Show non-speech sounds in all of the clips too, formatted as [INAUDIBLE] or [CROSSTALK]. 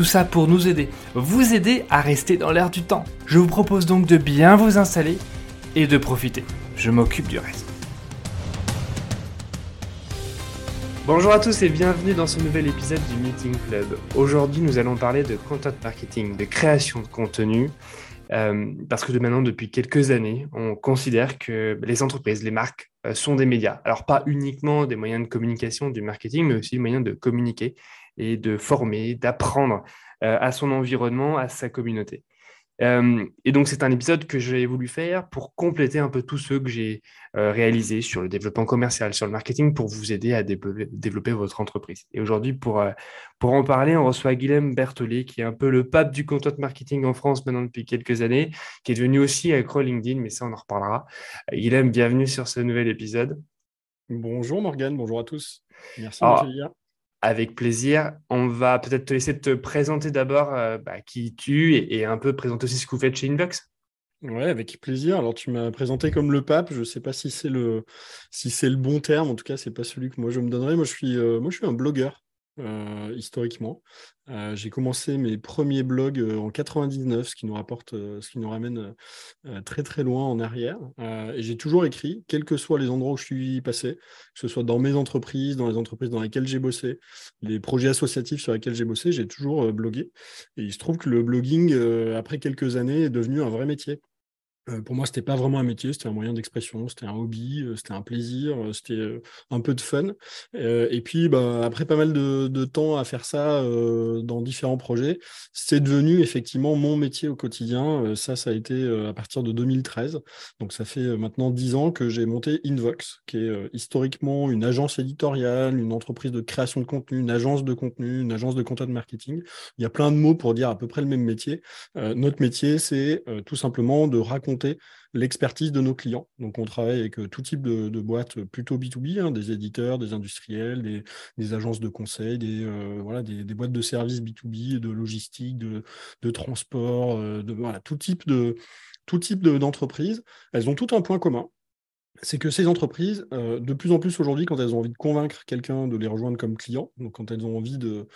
Tout ça pour nous aider, vous aider à rester dans l'air du temps. Je vous propose donc de bien vous installer et de profiter. Je m'occupe du reste. Bonjour à tous et bienvenue dans ce nouvel épisode du Meeting Club. Aujourd'hui, nous allons parler de content marketing, de création de contenu. Euh, parce que de maintenant, depuis quelques années, on considère que les entreprises, les marques euh, sont des médias. Alors, pas uniquement des moyens de communication, du marketing, mais aussi des moyens de communiquer et de former, d'apprendre euh, à son environnement, à sa communauté. Euh, et donc, c'est un épisode que j'ai voulu faire pour compléter un peu tous ceux que j'ai euh, réalisés sur le développement commercial, sur le marketing, pour vous aider à développer, votre entreprise. Et aujourd'hui, pour, pour en parler, on reçoit Guilhem Berthollet, qui est un peu le pape du content marketing en France maintenant depuis quelques années, qui est devenu aussi accro LinkedIn, mais ça, on en reparlera. Guilhem, bienvenue sur ce nouvel épisode. Bonjour Morgane, bonjour à tous. Merci de m'accueillir. Avec plaisir. On va peut-être te laisser te présenter d'abord euh, bah, qui tu es et un peu présenter aussi ce que vous faites chez Invox. Ouais, avec plaisir. Alors tu m'as présenté comme le pape. Je ne sais pas si c'est le si le bon terme. En tout cas, c'est pas celui que moi je me donnerais. Moi, je suis euh, moi je suis un blogueur. Euh, historiquement. Euh, j'ai commencé mes premiers blogs euh, en 99, ce qui nous rapporte, ce qui nous ramène très très loin en arrière. et j'ai toujours écrit, quels que soient les endroits où je suis passé, que ce soit dans mes entreprises, dans les entreprises dans lesquelles j'ai bossé, les projets associatifs sur lesquels j'ai bossé, j'ai toujours blogué. Et il se trouve que le blogging, après quelques années, est devenu un vrai métier. Euh, pour moi, c'était pas vraiment un métier, c'était un moyen d'expression, c'était un hobby, euh, c'était un plaisir, euh, c'était un peu de fun. et puis, bah, après pas mal de, temps à faire ça dans différents projets, c'est devenu effectivement mon métier au quotidien. ça, ça a été à partir de 2013. Donc, ça fait maintenant dix ans que j'ai monté Invox, qui est historiquement une agence éditoriale, une entreprise de création de contenu, une agence de contenu, une agence de content marketing. Il y a plein de mots pour dire à peu près le même métier. notre métier, c'est tout simplement de raconter l'expertise de nos clients. Donc, on travaille avec euh, tout type de, boîtes plutôt B2B, hein, des éditeurs, des industriels, des, agences de conseil, des, euh, boîtes de services B2B, de logistique, de, transport, euh, de tout type de tout type d'entreprise. Elles ont tout un point commun, c'est que ces entreprises, euh, de plus en plus aujourd'hui, quand elles ont envie de convaincre quelqu'un de les rejoindre comme client, donc quand elles ont envie de,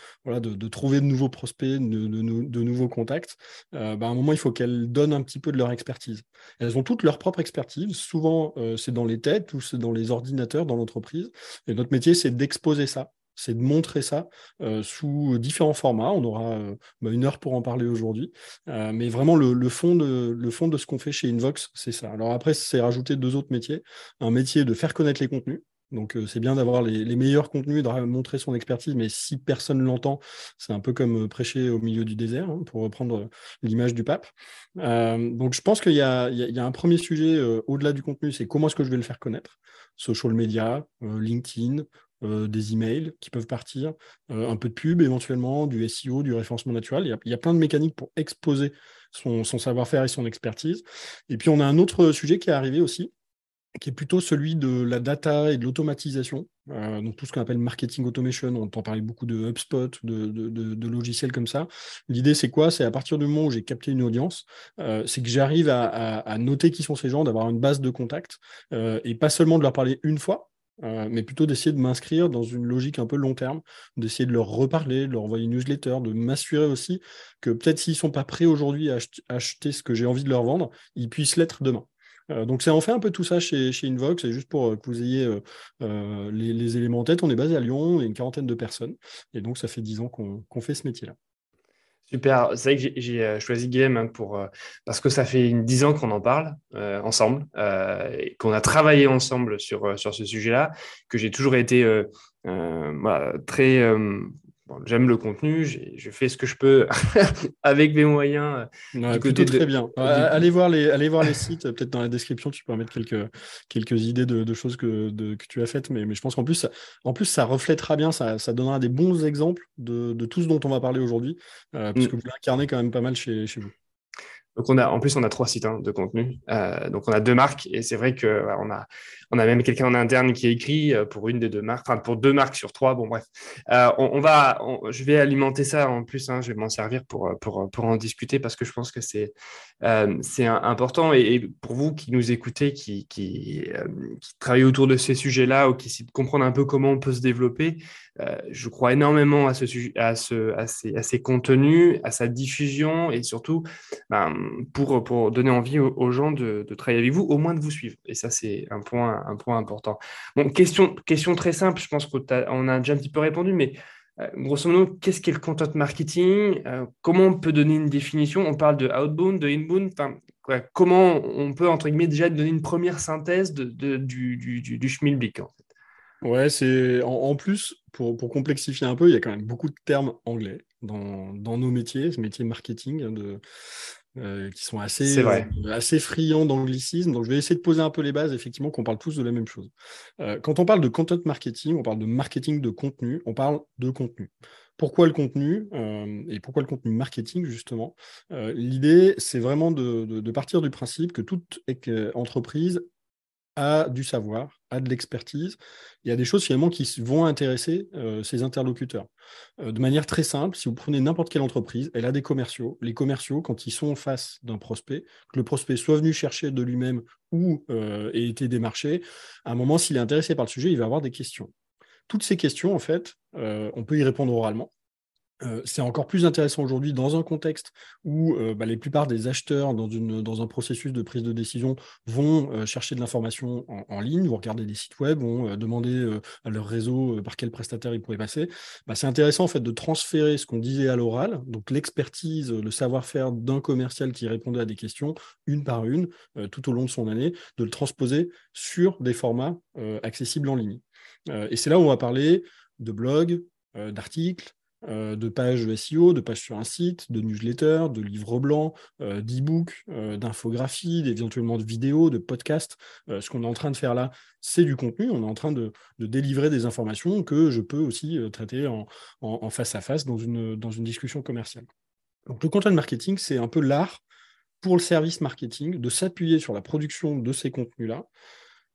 trouver de nouveaux prospects, de, de, nouveaux contacts, euh, bah, à un moment, il faut qu'elles donnent un petit peu de leur expertise. Elles ont toutes leur propre expertise. Souvent, euh, c'est dans les têtes ou c'est dans les ordinateurs dans l'entreprise. Et notre métier, c'est d'exposer ça c'est de montrer ça euh, sous différents formats. On aura euh, bah, une heure pour en parler aujourd'hui. Euh, mais vraiment, le, fond de, ce qu'on fait chez Invox, c'est ça. Alors après, c'est rajouter deux autres métiers. Un métier de faire connaître les contenus. Donc c'est bien d'avoir les, meilleurs contenus, de montrer son expertise, mais si personne ne l'entend, c'est un peu comme prêcher au milieu du désert, hein, pour reprendre l'image du pape. donc je pense qu'il y, y, a un premier sujet au-delà du contenu, c'est comment est-ce que je vais le faire connaître? Social media, LinkedIn, euh, des emails qui peuvent partir, euh, un peu de pub éventuellement, du SEO, du référencement naturel. Il y a, plein de mécaniques pour exposer son, savoir-faire et son expertise. Et puis on a un autre sujet qui est arrivé aussi, qui est plutôt celui de la data et de l'automatisation. Euh, donc tout ce qu'on appelle marketing automation, on entend parler beaucoup de HubSpot, de, logiciels comme ça. L'idée c'est quoi? C'est à partir du moment où j'ai capté une audience, c'est que j'arrive à, noter qui sont ces gens, d'avoir une base de contacts, et pas seulement de leur parler une fois, euh, mais plutôt d'essayer de m'inscrire dans une logique un peu long terme, d'essayer de leur reparler, de leur envoyer une newsletter, de m'assurer aussi que peut-être s'ils ne sont pas prêts aujourd'hui à acheter ce que j'ai envie de leur vendre, ils puissent l'être demain. Euh, donc, c'est en fait un peu tout ça chez, chez Invox, et juste pour euh, que vous ayez les, éléments en tête, on est basé à Lyon, on est une quarantaine de personnes, et donc ça fait dix ans qu'on fait ce métier-là. Super. C'est vrai que j'ai euh, choisi Game hein, pour, euh, parce que ça fait dix ans qu'on en parle euh, ensemble, qu'on a travaillé ensemble sur, sur ce sujet-là, que j'ai toujours été très j'aime le contenu, je fais ce que je peux [LAUGHS] avec mes moyens. Euh, très bien. allez, voir les, allez voir les sites, peut-être dans la description, tu peux mettre quelques, quelques idées de, choses que, que, tu as faites, mais, mais je pense qu'en plus, ça, en plus, ça reflètera bien, ça, ça donnera des bons exemples de, tout ce dont on va parler aujourd'hui, euh, puisque mm. vous l'incarnez quand même pas mal chez, chez vous. Donc on a, en plus, on a trois sites hein, de contenu. Euh, donc on a deux marques et c'est vrai que on a, on a même quelqu'un en interne qui écrit euh, pour une des deux marques, enfin pour deux marques sur trois. Bon bref, euh, je vais alimenter ça en plus. Hein, je vais m'en servir pour, en discuter parce que je pense que c'est important et, pour vous qui nous écoutez, qui, qui, qui travaillez autour de ces sujets-là ou qui essaient de comprendre un peu comment on peut se développer, je crois énormément à ce à ce, à ces, contenus, à sa diffusion et surtout ben, pour, pour donner envie aux, gens de, travailler avec vous, au moins de vous suivre. Et ça, c'est un point, un point important. Bon, question, question très simple, je pense qu'on a déjà un petit peu répondu, mais euh, grosso modo, qu'est-ce qu'est le content marketing? Euh, Comment on peut donner une définition? On parle de outbound, de inbound. comment on peut, entre guillemets, déjà donner une première synthèse de, du, du, du, du schmilblick Ouais, c'est en, plus, pour, pour, complexifier un peu, il y a quand même beaucoup de termes anglais dans, dans nos métiers, ce métier marketing, hein, de, euh, qui sont assez, euh, assez friands d'anglicisme. Donc, je vais essayer de poser un peu les bases, effectivement, qu'on parle tous de la même chose. Euh, quand on parle de content marketing, on parle de marketing de contenu, on parle de contenu. Pourquoi le contenu et pourquoi le contenu marketing, justement? L'idée, c'est vraiment de, de, partir du principe que toute entreprise a du savoir, a de l'expertise. Il y a des choses finalement qui vont intéresser euh, ses interlocuteurs. Euh, de manière très simple, si vous prenez n'importe quelle entreprise, elle a des commerciaux. Les commerciaux, quand ils sont en face d'un prospect, que le prospect soit venu chercher de lui-même ou euh, ait été démarché, à un moment, s'il est intéressé par le sujet, il va avoir des questions. Toutes ces questions, en fait, on peut y répondre oralement. Euh, c'est encore plus intéressant aujourd'hui dans un contexte où euh, bah, les plupart des acheteurs dans, un processus de prise de décision vont euh, chercher de l'information en, ligne, vont regarder des sites web, vont demander à leur réseau par quel prestataire ils pourraient passer. Bah, c'est intéressant en fait de transférer ce qu'on disait à l'oral, donc l'expertise, le savoir-faire d'un commercial qui répondait à des questions une par une tout au long de son année, de le transposer sur des formats accessibles en ligne. et c'est là où on va parler de blogs, d'articles, euh, de pages SEO, de pages sur un site, de newsletters, de livres blancs, euh, d'e-books, euh, d'infographies, éventuellement de vidéos, de podcasts. ce qu'on est en train de faire là, c'est du contenu. On est en train de, délivrer des informations que je peux aussi traiter en, face à face dans une, discussion commerciale. Donc le content marketing, c'est un peu l'art pour le service marketing de s'appuyer sur la production de ces contenus-là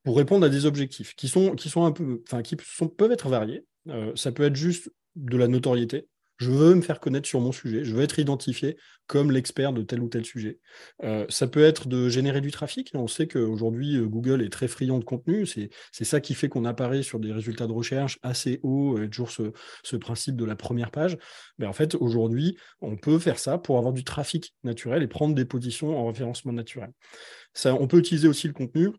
pour répondre à des objectifs qui sont, un peu, enfin, qui peuvent être variés. ça peut être juste de la notoriété. Je veux me faire connaître sur mon sujet, je veux être identifié comme l'expert de tel ou tel sujet. Euh, ça peut être de générer du trafic. On sait qu'aujourd'hui, euh, Google est très friand de contenu. C'est ça qui fait qu'on apparaît sur des résultats de recherche assez hauts, et toujours ce, principe de la première page. Mais en fait, aujourd'hui, on peut faire ça pour avoir du trafic naturel et prendre des positions en référencement naturel. Ça, on peut utiliser aussi le contenu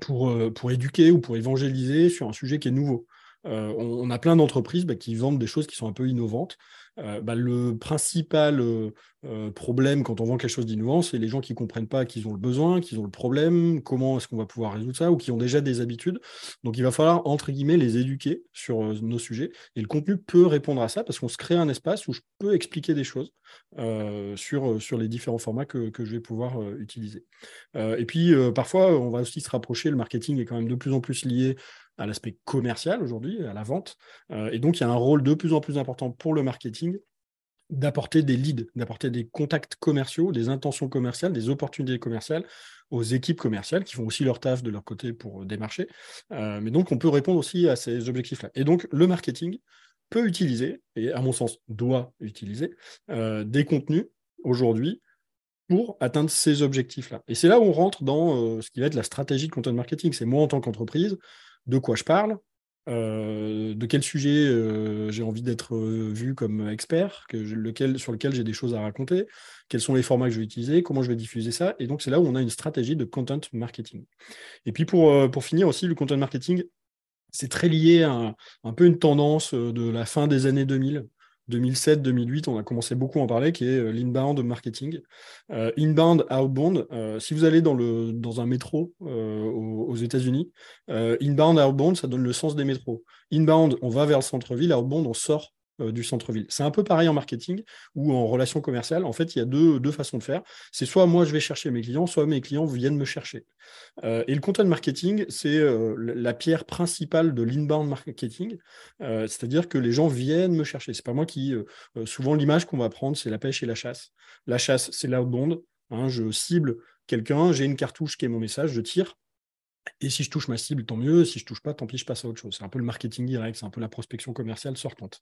pour, euh, pour éduquer ou pour évangéliser sur un sujet qui est nouveau. Euh, on, a plein d'entreprises bah, qui vendent des choses qui sont un peu innovantes. Euh, bah, le principal euh, problème quand on vend quelque chose d'innovant, c'est les gens qui ne comprennent pas qu'ils ont le besoin, qu'ils ont le problème, comment est-ce qu'on va pouvoir résoudre ça, ou qui ont déjà des habitudes. Donc il va falloir, entre guillemets, les éduquer sur nos sujets. Et le contenu peut répondre à ça parce qu'on se crée un espace où je peux expliquer des choses sur, sur les différents formats que, que je vais pouvoir utiliser. et puis parfois, on va aussi se rapprocher, le marketing est quand même de plus en plus lié à l'aspect commercial aujourd'hui, à la vente. Euh, et donc, il y a un rôle de plus en plus important pour le marketing d'apporter des leads, d'apporter des contacts commerciaux, des intentions commerciales, des opportunités commerciales aux équipes commerciales qui font aussi leur taf de leur côté pour démarcher. Euh, mais donc, on peut répondre aussi à ces objectifs-là. Et donc, le marketing peut utiliser, et à mon sens doit utiliser, euh, des contenus aujourd'hui pour atteindre ces objectifs-là. Et c'est là où on rentre dans ce qui va être la stratégie de content marketing. C'est moi en tant qu'entreprise, de quoi je parle, euh, de quel sujet euh, j'ai envie d'être euh, vu comme expert, sur lequel j'ai des choses à raconter, quels sont les formats que je vais utiliser, comment je vais diffuser ça. Et donc, c'est là où on a une stratégie de content marketing. Et puis, pour, pour finir aussi, le content marketing, c'est très lié à un, peu une tendance de la fin des années 2000 2007, 2008, on a commencé beaucoup à en parler, qui est euh, l'inbound marketing. Euh, inbound, outbound, euh, si vous allez dans, le, dans un métro aux, États-Unis, inbound, outbound, ça donne le sens des métros. Inbound, on va vers le centre-ville, outbound, on sort du centre-ville. C'est un peu pareil en marketing ou en relation commerciale. En fait, il y a deux, deux façons de faire. C'est soit moi, je vais chercher mes clients, soit mes clients viennent me chercher. Euh, et le content marketing, c'est euh, la pierre principale de l'inbound marketing. C'est-à-dire que les gens viennent me chercher. C'est pas moi qui... souvent, l'image qu'on va prendre, c'est la pêche et la chasse. La chasse, c'est l'outbound. Hein, je cible quelqu'un, j'ai une cartouche qui est mon message, je tire. Et si je touche ma cible, tant mieux. Si je touche pas, tant pis, je passe à autre chose. C'est un peu le marketing direct, c'est un peu la prospection commerciale sortante.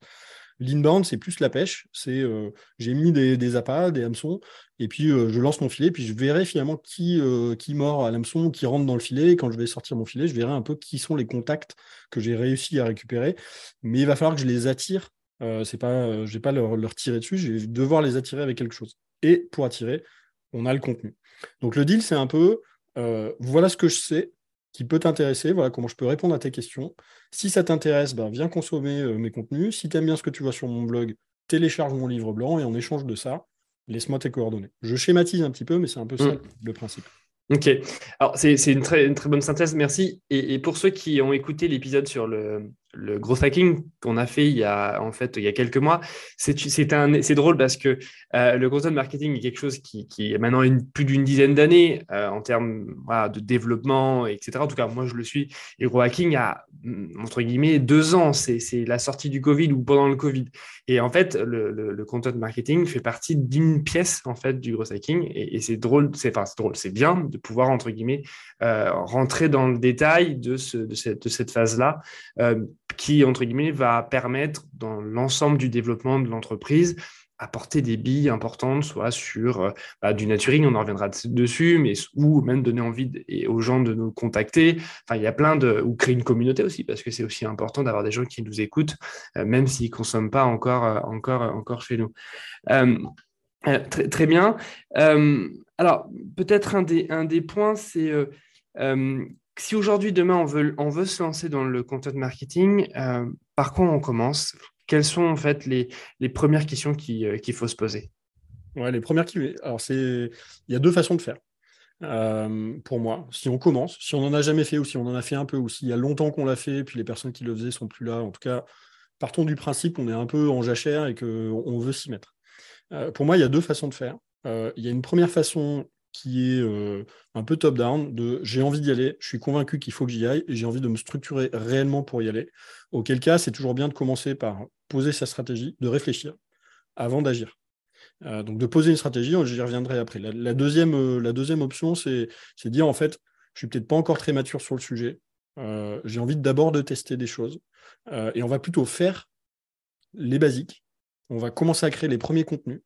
L'inbound, c'est plus la pêche. C'est euh, j'ai mis des, des, appâts, des hameçons, et puis euh, je lance mon filet, puis je verrai finalement qui, euh, qui mord à l'hameçon, qui rentre dans le filet. Et quand je vais sortir mon filet, je verrai un peu qui sont les contacts que j'ai réussi à récupérer. Mais il va falloir que je les attire. c'est pas, vais pas leur tirer dessus, je vais devoir les attirer avec quelque chose. Et pour attirer, on a le contenu. Donc le deal, c'est un peu voilà ce que je sais, qui peut t'intéresser, voilà comment je peux répondre à tes questions. Si ça t'intéresse, ben, viens consommer euh, mes contenus. Si tu aimes bien ce que tu vois sur mon blog, télécharge mon livre blanc et en échange de ça, laisse-moi tes coordonnées. Je schématise un petit peu, mais c'est un peu ça mm. le principe. Ok, alors c'est une très, une très bonne synthèse, merci. Et, pour ceux qui ont écouté l'épisode sur le, le gros hacking qu'on a fait il y a en fait il y a quelques mois, c'est drôle parce que euh, le content marketing est quelque chose qui, qui est maintenant une, plus d'une dizaine d'années euh, en termes de développement, etc. En tout cas, moi je le suis. Et le gros hacking a entre guillemets deux ans, c'est la sortie du Covid ou pendant le Covid. Et en fait, le, le, content marketing fait partie d'une pièce en fait du gros hacking et, c'est drôle, c'est enfin, drôle, c'est bien de pouvoir entre guillemets euh, rentrer dans le détail de, ce, de cette, de cette phase là qui, entre guillemets, va permettre dans l'ensemble du développement de l'entreprise apporter des billes importantes, soit sur euh, bah, du naturing, on en reviendra dessus, mais ou même donner envie aux gens de nous contacter. Il y a plein de ou créer une communauté aussi, parce que c'est aussi important d'avoir des gens qui nous écoutent, euh, même s'ils consomment pas encore, euh, encore, chez nous. très, bien. alors, peut-être un des points, c'est si aujourd'hui, demain, on veut, on veut se lancer dans le content marketing, euh, par quoi on commence? Quelles sont en fait les, les premières questions euh, qu'il faut se poser? Ouais, les premières. Alors. Il y a deux façons de faire. Euh, pour moi, si on commence, si on n'en a jamais fait ou si on en a fait un peu ou s'il y a longtemps qu'on l'a fait, puis les personnes qui le faisaient sont plus là, en tout cas, partons du principe qu'on est un peu en jachère et qu'on veut s'y mettre. pour moi, il y a deux façons de faire. il y a une première façon qui est euh, un peu top-down, de j'ai envie d'y aller, je suis convaincu qu'il faut que j'y aille et j'ai envie de me structurer réellement pour y aller. Auquel cas, c'est toujours bien de commencer par poser sa stratégie, de réfléchir avant d'agir. Euh, donc de poser une stratégie, j'y reviendrai après. La, deuxième, euh, la deuxième option, c'est de dire en fait, je suis peut-être pas encore très mature sur le sujet, j'ai envie d'abord de tester des choses et on va plutôt faire les basiques, on va commencer à créer les premiers contenus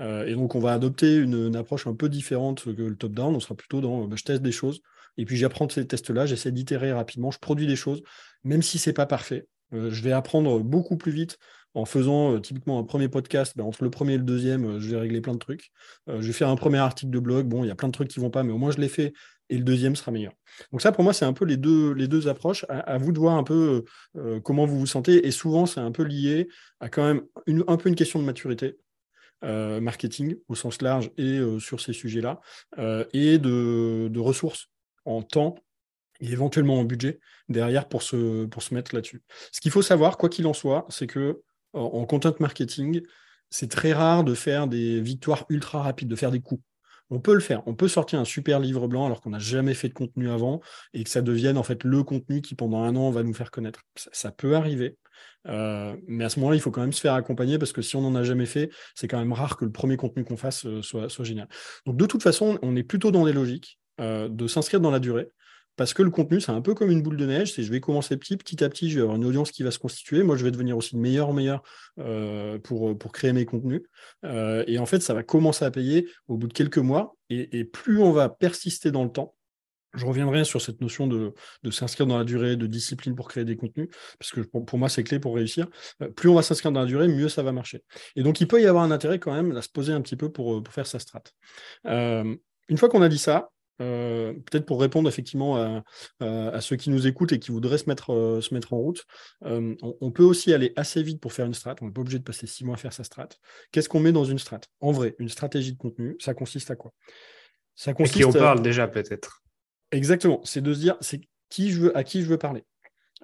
euh, et donc, on va adopter une, approche un peu différente que le top-down. On sera plutôt dans bah, je teste des choses, et puis j'apprends ces tests-là, j'essaie d'itérer rapidement, je produis des choses, même si ce n'est pas parfait. Euh, je vais apprendre beaucoup plus vite en faisant euh, typiquement un premier podcast. Ben, entre le premier et le deuxième, je vais régler plein de trucs. je vais faire un premier article de blog. Bon, il y a plein de trucs qui ne vont pas, mais au moins je l'ai fait et le deuxième sera meilleur. Donc ça, pour moi, c'est un peu les deux, les deux approches. À, vous de voir un peu comment vous vous sentez. Et souvent, c'est un peu lié à quand même un peu une question de maturité. Euh, marketing au sens large et euh, sur ces sujets-là, euh, et de, ressources en temps et éventuellement en budget derrière pour se, pour se mettre là-dessus. Ce qu'il faut savoir, quoi qu'il en soit, c'est que en content marketing, c'est très rare de faire des victoires ultra rapides, de faire des coups. On peut le faire. On peut sortir un super livre blanc alors qu'on n'a jamais fait de contenu avant et que ça devienne en fait le contenu qui pendant un an va nous faire connaître. Ça, peut arriver. Euh, mais à ce moment-là, il faut quand même se faire accompagner parce que si on n'en a jamais fait, c'est quand même rare que le premier contenu qu'on fasse euh, soit, génial. Donc de toute façon, on est plutôt dans des logiques euh, de s'inscrire dans la durée parce que le contenu, c'est un peu comme une boule de neige. C'est je vais commencer petit, petit à petit, je vais avoir une audience qui va se constituer. Moi, je vais devenir aussi meilleur, meilleur euh, pour, pour créer mes contenus. Euh, et en fait, ça va commencer à payer au bout de quelques mois. Et, plus on va persister dans le temps, je reviendrai sur cette notion de, s'inscrire dans la durée, de discipline pour créer des contenus, parce que pour, moi, c'est clé pour réussir. Euh, plus on va s'inscrire dans la durée, mieux ça va marcher. Et donc, il peut y avoir un intérêt quand même à se poser un petit peu pour, pour faire sa strat. une fois qu'on a dit ça, euh, peut-être pour répondre effectivement à, ceux qui nous écoutent et qui voudraient se mettre, euh, se mettre en route, euh, on, peut aussi aller assez vite pour faire une strat. On n'est pas obligé de passer six mois à faire sa strat. Qu'est-ce qu'on met dans une strat? En vrai, une stratégie de contenu, ça consiste à quoi? Ça consiste. À qui on parle déjà peut-être? Exactement. C'est de se dire, c'est qui je veux, à qui je veux parler.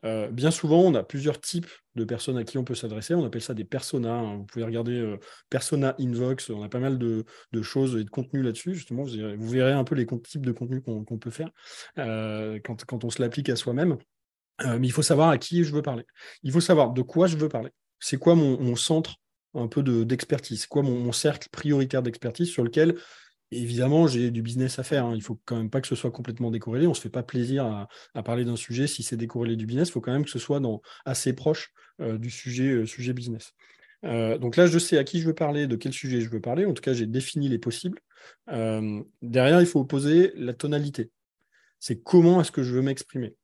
Euh, bien souvent, on a plusieurs types de personnes à qui on peut s'adresser. On appelle ça des personas. Hein. Vous pouvez regarder euh, Persona Invox. On a pas mal de, choses et de contenu là-dessus. Justement, vous verrez, un peu les types de contenu qu'on peut faire euh, quand, on se l'applique à soi-même. mais il faut savoir à qui je veux parler. Il faut savoir de quoi je veux parler. C'est quoi mon, centre un peu d'expertise? C'est quoi mon, cercle prioritaire d'expertise sur lequel évidemment, j'ai du business à faire. Hein. Il ne faut quand même pas que ce soit complètement décorrélé. On ne se fait pas plaisir à, parler d'un sujet si c'est décorrélé du business. Il faut quand même que ce soit dans, assez proche euh, du sujet, euh, sujet business. Euh, donc là, je sais à qui je veux parler, de quel sujet je veux parler. En tout cas, j'ai défini les possibles. derrière, il faut poser la tonalité. C'est comment est-ce que je veux m'exprimer?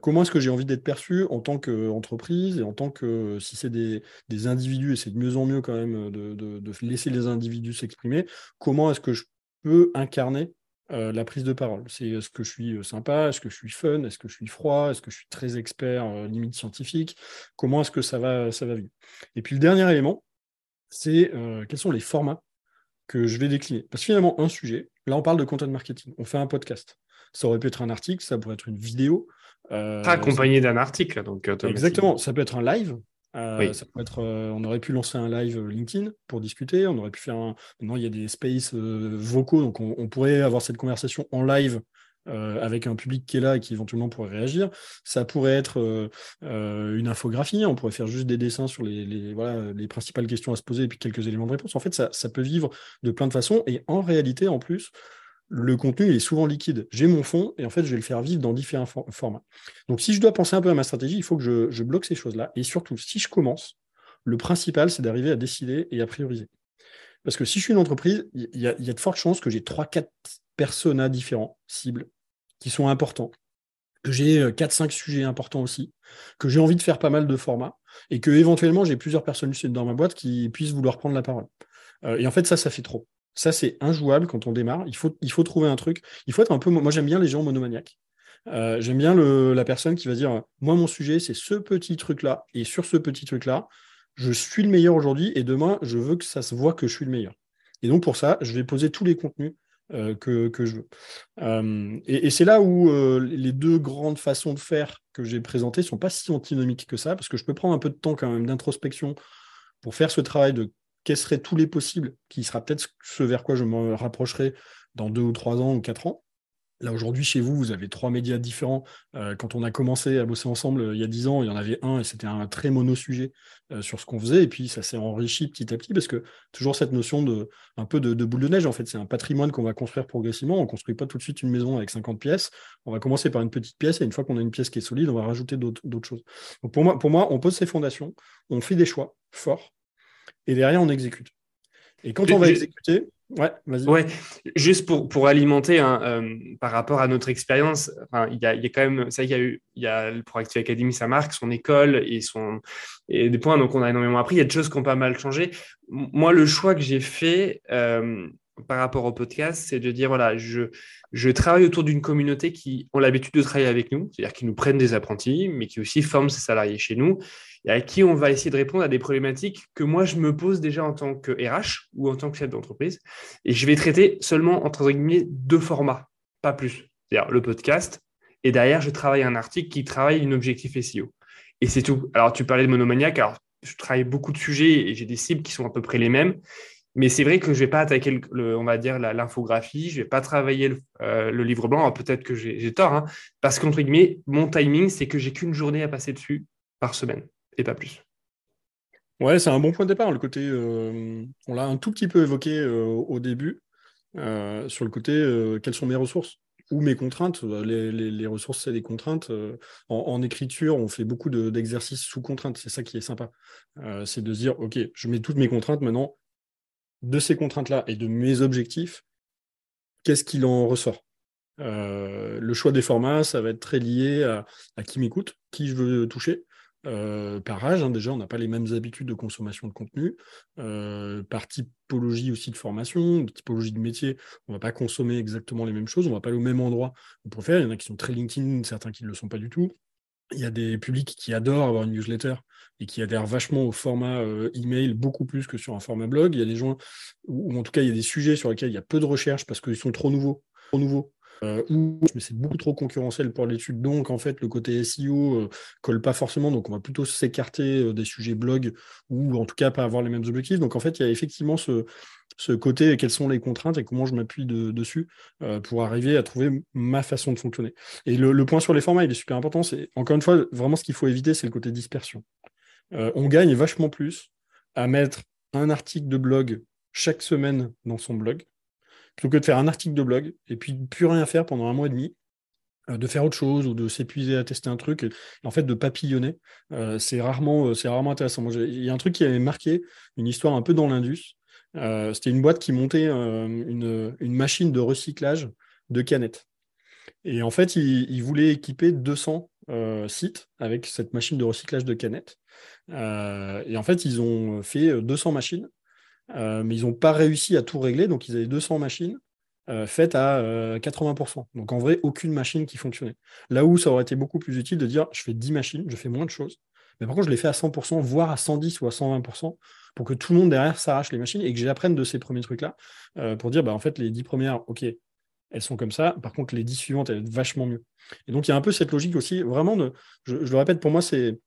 Comment est-ce que j'ai envie d'être perçu en tant qu'entreprise et en tant que, si c'est des, individus, et c'est de mieux en mieux quand même de, laisser les individus s'exprimer, comment est-ce que je peux incarner la prise de parole? C'est est-ce que je suis sympa? Est-ce que je suis fun? Est-ce que je suis froid? Est-ce que je suis très expert, limite scientifique? Comment est-ce que ça va, ça va vivre? Et puis le dernier élément, c'est quels sont les formats que je vais décliner? Parce que finalement, un sujet, là on parle de content marketing, on fait un podcast. Ça aurait pu être un article, ça pourrait être une vidéo. Euh, accompagné d'un article. Donc, euh, exactement, ça peut être un live. Euh, ça peut être, on aurait pu lancer un live LinkedIn pour discuter. On aurait pu faire un. Maintenant, il y a des spaces vocaux, donc on, pourrait avoir cette conversation en live avec un public qui est là et qui éventuellement pourrait réagir. Ça pourrait être une infographie, on pourrait faire juste des dessins sur les, les, voilà, les principales questions à se poser et puis quelques éléments de réponse. En fait, ça, ça peut vivre de plein de façons et en réalité, en plus, le contenu est souvent liquide. J'ai mon fond et en fait, je vais le faire vivre dans différents formats. Donc, si je dois penser un peu à ma stratégie, il faut que je, bloque ces choses-là. Et surtout, si je commence, le principal, c'est d'arriver à décider et à prioriser. Parce que si je suis une entreprise, il y, a de fortes chances que j'ai 3-4 personas différents, cibles, qui sont importants, que j'ai 4-5 euh, sujets importants aussi, que j'ai envie de faire pas mal de formats, et que éventuellement j'ai plusieurs personnes dans ma boîte qui puissent vouloir prendre la parole. Euh, et en fait, ça, ça fait trop. Ça, c'est injouable quand on démarre. Il faut, il faut trouver un truc. Il faut être un peu. Moi, j'aime bien les gens monomaniaques. Euh, j'aime bien la personne qui va dire Moi, mon sujet, c'est ce petit truc-là. Et sur ce petit truc-là, je suis le meilleur aujourd'hui. Et demain, je veux que ça se voit que je suis le meilleur. Et donc, pour ça, je vais poser tous les contenus euh, que, je veux. Euh, et, c'est là où les deux grandes façons de faire que j'ai présentées ne sont pas si antinomiques que ça, parce que je peux prendre un peu de temps quand même d'introspection pour faire ce travail de quels seraient tous les possibles, qui sera peut-être ce vers quoi je me rapprocherai dans deux ou trois ans ou quatre ans. Là, aujourd'hui, chez vous, vous avez trois médias différents. Euh, quand on a commencé à bosser ensemble euh, il y a dix ans, il y en avait un et c'était un très mono-sujet euh, sur ce qu'on faisait. Et puis, ça s'est enrichi petit à petit parce que toujours cette notion de un peu de, boule de neige, en fait, c'est un patrimoine qu'on va construire progressivement. On ne construit pas tout de suite une maison avec 50 pièces. On va commencer par une petite pièce et une fois qu'on a une pièce qui est solide, on va rajouter d'autres choses. Donc, pour moi, pour moi, on pose ses fondations, on fait des choix forts et derrière, on exécute. Et quand on va exécuter, ouais, vas-y. Ouais, juste pour, pour alimenter hein, euh, par rapport à notre expérience, il y, a, y a quand même, ça, il y a eu, il y a le Proactive Academy, sa marque, son école et son et des points. Donc, on a énormément appris. Il y a des choses qui ont pas mal changé. Moi, le choix que j'ai fait, euh, par rapport au podcast, c'est de dire voilà, je, je travaille autour d'une communauté qui ont l'habitude de travailler avec nous, c'est-à-dire qui nous prennent des apprentis, mais qui aussi forment ses salariés chez nous, et à qui on va essayer de répondre à des problématiques que moi je me pose déjà en tant que RH ou en tant que chef d'entreprise. Et je vais traiter seulement entre guillemets deux formats, pas plus. C'est-à-dire le podcast, et derrière je travaille un article qui travaille un objectif SEO. Et c'est tout. Alors tu parlais de monomaniaque, alors je travaille beaucoup de sujets et j'ai des cibles qui sont à peu près les mêmes. Mais c'est vrai que je ne vais pas attaquer, le, on va dire, l'infographie, je ne vais pas travailler le, euh, livre blanc. Peut-être que j'ai tort, hein, parce qu'entre guillemets, mon timing, c'est que j'ai qu'une journée à passer dessus par semaine, et pas plus. Ouais, c'est un bon point de départ. Le côté, euh, on l'a un tout petit peu évoqué euh, au début, sur le côté, quelles sont mes ressources ou mes contraintes. Les, ressources, c'est des contraintes. En, écriture, on fait beaucoup d'exercices sous contraintes. C'est ça qui est sympa. c'est de se dire, OK, je mets toutes mes contraintes maintenant de ces contraintes-là et de mes objectifs, qu'est-ce qu'il en ressort? Euh, Le choix des formats, ça va être très lié à, qui m'écoute, qui je veux toucher. Euh, par âge, hein, déjà, on n'a pas les mêmes habitudes de consommation de contenu. Euh, par typologie aussi de formation, typologie de métier, on ne va pas consommer exactement les mêmes choses, on ne va pas aller au même endroit pour faire. Il y en a qui sont très LinkedIn, certains qui ne le sont pas du tout. Il y a des publics qui adorent avoir une newsletter et qui adhèrent vachement au format euh, email beaucoup plus que sur un format blog. Il y a des gens, ou en tout cas, il y a des sujets sur lesquels il y a peu de recherche parce qu'ils sont trop nouveaux, trop nouveaux. Euh, ou mais c'est beaucoup trop concurrentiel pour l'étude, donc en fait le côté SEO euh, colle pas forcément, donc on va plutôt s'écarter des sujets blog ou en tout cas pas avoir les mêmes objectifs. Donc en fait il y a effectivement ce, côté, quelles sont les contraintes et comment je m'appuie dessus euh, pour arriver à trouver ma façon de fonctionner. Et le, point sur les formats, il est super important. C'est encore une fois, vraiment ce qu'il faut éviter, c'est le côté dispersion. Euh, on gagne vachement plus à mettre un article de blog chaque semaine dans son blog plutôt que de faire un article de blog et puis de plus rien faire pendant un mois et demi, euh, de faire autre chose ou de s'épuiser à tester un truc, et, en fait de papillonner, euh, c'est rarement, c'est rarement intéressant. Il y a un truc qui avait marqué une histoire un peu dans l'Indus. C'était une boîte qui montait une, une, machine de recyclage de canettes. Et en fait, ils il voulaient équiper 200 sites avec cette machine de recyclage de canettes. et en fait, ils ont fait 200 machines euh, mais ils n'ont pas réussi à tout régler, donc ils avaient 200 machines euh, faites à 80%. Euh, donc en vrai, aucune machine qui fonctionnait. Là où ça aurait été beaucoup plus utile de dire, je fais 10 machines, je fais moins de choses, mais par contre, je les fais à 100%, voire à 110 ou à 120%, pour que tout le monde derrière s'arrache les machines et que j'apprenne de ces premiers trucs-là, pour dire, bah, en fait, les 10 premières, OK, elles sont comme ça. Par contre, les 10 suivantes, elles sont vachement mieux. Et donc, il y a un peu cette logique aussi, vraiment, de, je, le répète, pour moi, c'est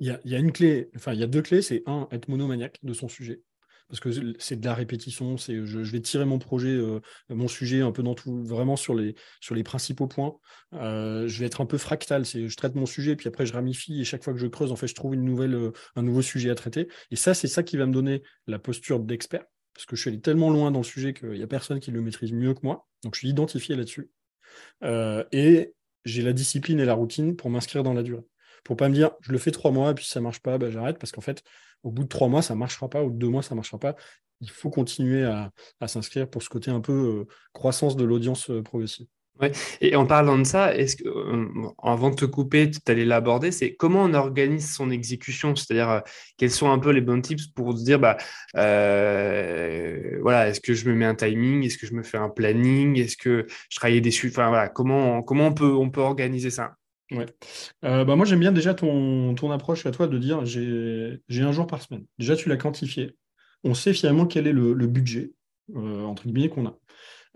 il y, a, il y, a, une clé, enfin, il y a deux clés. C'est un, être monomaniaque de son sujet parce que c'est de la répétition. C'est, je, vais tirer mon projet, euh, mon sujet un peu dans tout, vraiment sur les, principaux points. Euh, je vais être un peu fractal. C'est, je traite mon sujet, puis après je ramifie et chaque fois que je creuse, en fait, je trouve euh, un nouveau sujet à traiter. Et ça, c'est ça qui va me donner la posture d'expert, parce que je suis allé tellement loin dans le sujet qu'il n'y a personne qui le maîtrise mieux que moi. Donc je suis identifié là-dessus. et j'ai la discipline et la routine pour m'inscrire dans la durée. Pour pas me dire, je le fais trois mois, et puis si ça marche pas, ben, j'arrête, parce qu'en fait, au bout de trois mois, ça marchera pas, au bout de deux mois, ça marchera pas. Il faut continuer à, s'inscrire pour ce côté un peu euh, croissance de l'audience euh, progressive. Ouais. Et en parlant de ça, est-ce que, euh, avant de te couper, tu allais l'aborder, c'est comment on organise son exécution, c'est-à-dire quels sont un peu les bons tips pour se dire, bah, voilà, est-ce que je me mets un timing, est-ce que je me fais un planning, est-ce que je travaille des enfin voilà, comment, comment on peut, on peut organiser ça? Ouais. Euh, bah moi, j'aime bien déjà ton, approche à toi de dire j'ai un jour par semaine. Déjà, tu l'as quantifié. On sait finalement quel est le, budget, euh, entre guillemets, qu'on a.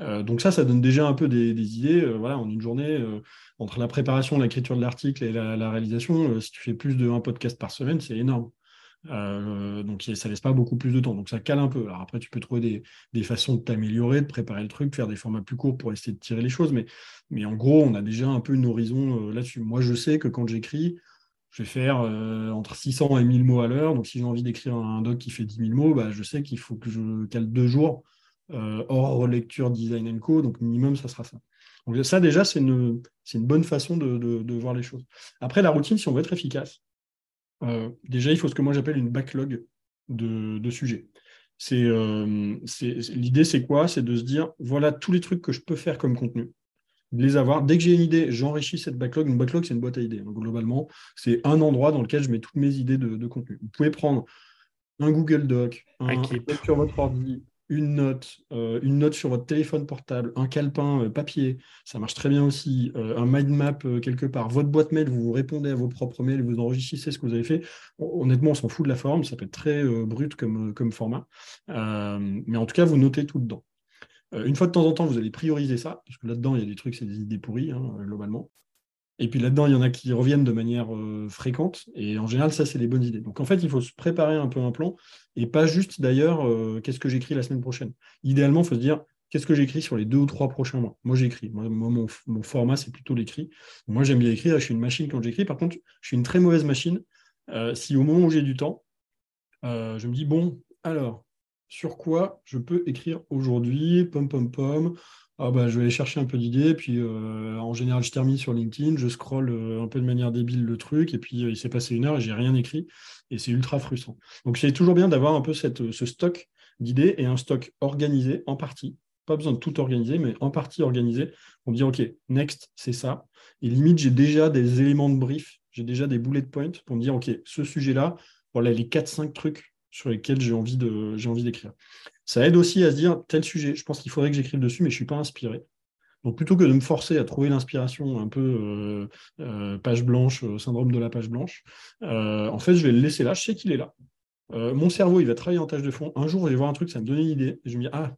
Euh, donc ça, ça donne déjà un peu des, idées. voilà, en une journée, entre la préparation, l'écriture de l'article et la, la réalisation, si tu fais plus de un podcast par semaine, c'est énorme. Euh, donc ça laisse pas beaucoup plus de temps. Donc ça cale un peu. Alors après, tu peux trouver des, façons de t'améliorer, de préparer le truc, de faire des formats plus courts pour essayer de tirer les choses. Mais, mais en gros, on a déjà un peu une horizon euh, là-dessus. Moi, je sais que quand j'écris, je vais faire euh, entre 600 et 1000 mots à l'heure. Donc si j'ai envie d'écrire un doc qui fait 10 000 mots, bah, je sais qu'il faut que je cale deux jours hors relecture, design and co. Donc minimum, ça sera ça. Donc ça, déjà, c'est une, une, bonne façon de, de voir les choses. Après, la routine, si on veut être efficace, euh, déjà, il faut ce que moi j'appelle une backlog de, sujets. Euh, l'idée, c'est quoi? C'est de se dire, voilà tous les trucs que je peux faire comme contenu, de les avoir. Dès que j'ai une idée, j'enrichis cette backlog. Une backlog, c'est une boîte à idées. globalement, c'est un endroit dans lequel je mets toutes mes idées de, contenu. Vous pouvez prendre un Google Doc, un, sur votre ordi, une note, euh, une note sur votre téléphone portable, un calepin euh, papier, ça marche très bien aussi, euh, un mind map quelque part, votre boîte mail, vous répondez à vos propres mails, vous enregistrez ce que vous avez fait. Honnêtement, on s'en fout de la forme, ça peut être très brut comme, comme format, mais en tout cas, vous notez tout dedans. une fois de temps en temps, vous allez prioriser ça, parce que là-dedans, il y a des trucs, c'est des idées pourries, hein, globalement. Et puis là-dedans, il y en a qui reviennent de manière euh, fréquente. Et en général, ça, c'est les bonnes idées. Donc en fait, il faut se préparer un peu un plan. Et pas juste d'ailleurs, euh, qu'est-ce que j'écris la semaine prochaine. Idéalement, il faut se dire, qu'est-ce que j'écris sur les deux ou trois prochains mois? Moi, j'écris. Moi, mon, format, c'est plutôt l'écrit. Moi, j'aime bien écrire. Je suis une machine quand j'écris. Par contre, je suis une très mauvaise machine. Euh, si au moment où j'ai du temps, je me dis, bon, alors, sur quoi je peux écrire aujourd'hui? Pom, pom, pom. Ah bah, je vais aller chercher un peu d'idées, puis euh, en général, je termine sur LinkedIn, je scrolle euh, un peu de manière débile le truc, et puis euh, il s'est passé une heure et j'ai rien écrit, et c'est ultra frustrant. Donc c'est toujours bien d'avoir un peu ce stock d'idées et un stock organisé en partie. Pas besoin de tout organiser, mais en partie organisé pour dire, OK, next, c'est ça. Et limite, j'ai déjà des éléments de brief, j'ai déjà des bullet points pour me dire, OK, ce sujet-là, voilà les 4-5 trucs sur lesquels j'ai envie d'écrire. Ça aide aussi à se dire tel sujet, je pense qu'il faudrait que j'écrive dessus, mais je ne suis pas inspiré. Donc plutôt que de me forcer à trouver l'inspiration un peu euh, euh, page blanche, euh, syndrome de la page blanche, en fait, je vais le laisser là, je sais qu'il est là. mon cerveau, il va travailler en tâche de fond. Un jour, je vais voir un truc, ça me donne une idée. Je me dis, ah,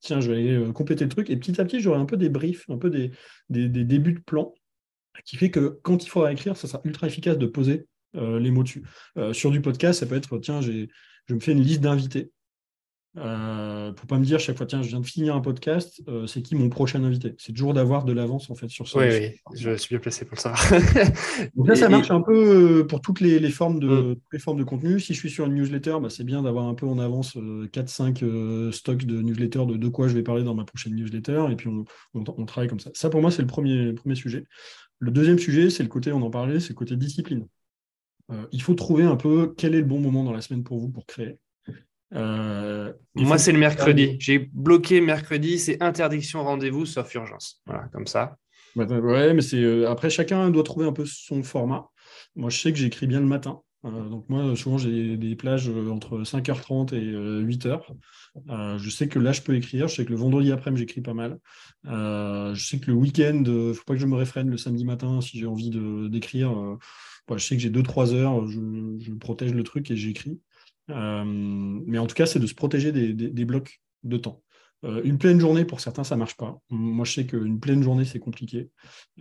tiens, je vais aller compléter le truc. Et petit à petit, j'aurai un peu des briefs, un peu des, des, débuts de plan, qui fait que quand il faudra écrire, ça sera ultra efficace de poser les mots dessus. sur du podcast, ça peut être, tiens, je me fais une liste d'invités Euh, pour pas me dire chaque fois, tiens, je viens de finir un podcast, euh, c'est qui mon prochain invité? C'est toujours d'avoir de l'avance en fait sur ça. Oui, oui, je suis bien placé pour ça. [LAUGHS] Donc là, ça marche un peu euh, pour toutes les, formes de, mm. les formes de contenu. Si je suis sur une newsletter, bah, c'est bien d'avoir un peu en avance 4-5 stocks de newsletter de, de quoi je vais parler dans ma prochaine newsletter, et puis on, travaille comme ça. Ça, pour moi, c'est le premier, premier sujet. Le deuxième sujet, c'est le côté, on en parlait, c'est le côté discipline. il faut trouver un peu quel est le bon moment dans la semaine pour vous pour créer. Euh, Moi, c'est le mercredi. J'ai bloqué mercredi, c'est interdiction rendez-vous sauf urgence. Voilà, comme ça. Ouais, mais c'est euh, après chacun doit trouver un peu son format. Moi, je sais que j'écris bien le matin. Euh, donc moi, souvent, j'ai des plages entre 5h30 et 8h. je sais que là, je peux écrire. Je sais que le vendredi après-midi, j'écris pas mal. je sais que le week-end, il ne faut pas que je me réfrène le samedi matin si j'ai envie d'écrire. Bah, je sais que j'ai 2-3 heures, je, je, protège le truc et j'écris. Euh, mais en tout cas, c'est de se protéger des, blocs de temps. Euh, une pleine journée, pour certains, ça ne marche pas. Moi, je sais qu'une pleine journée, c'est compliqué.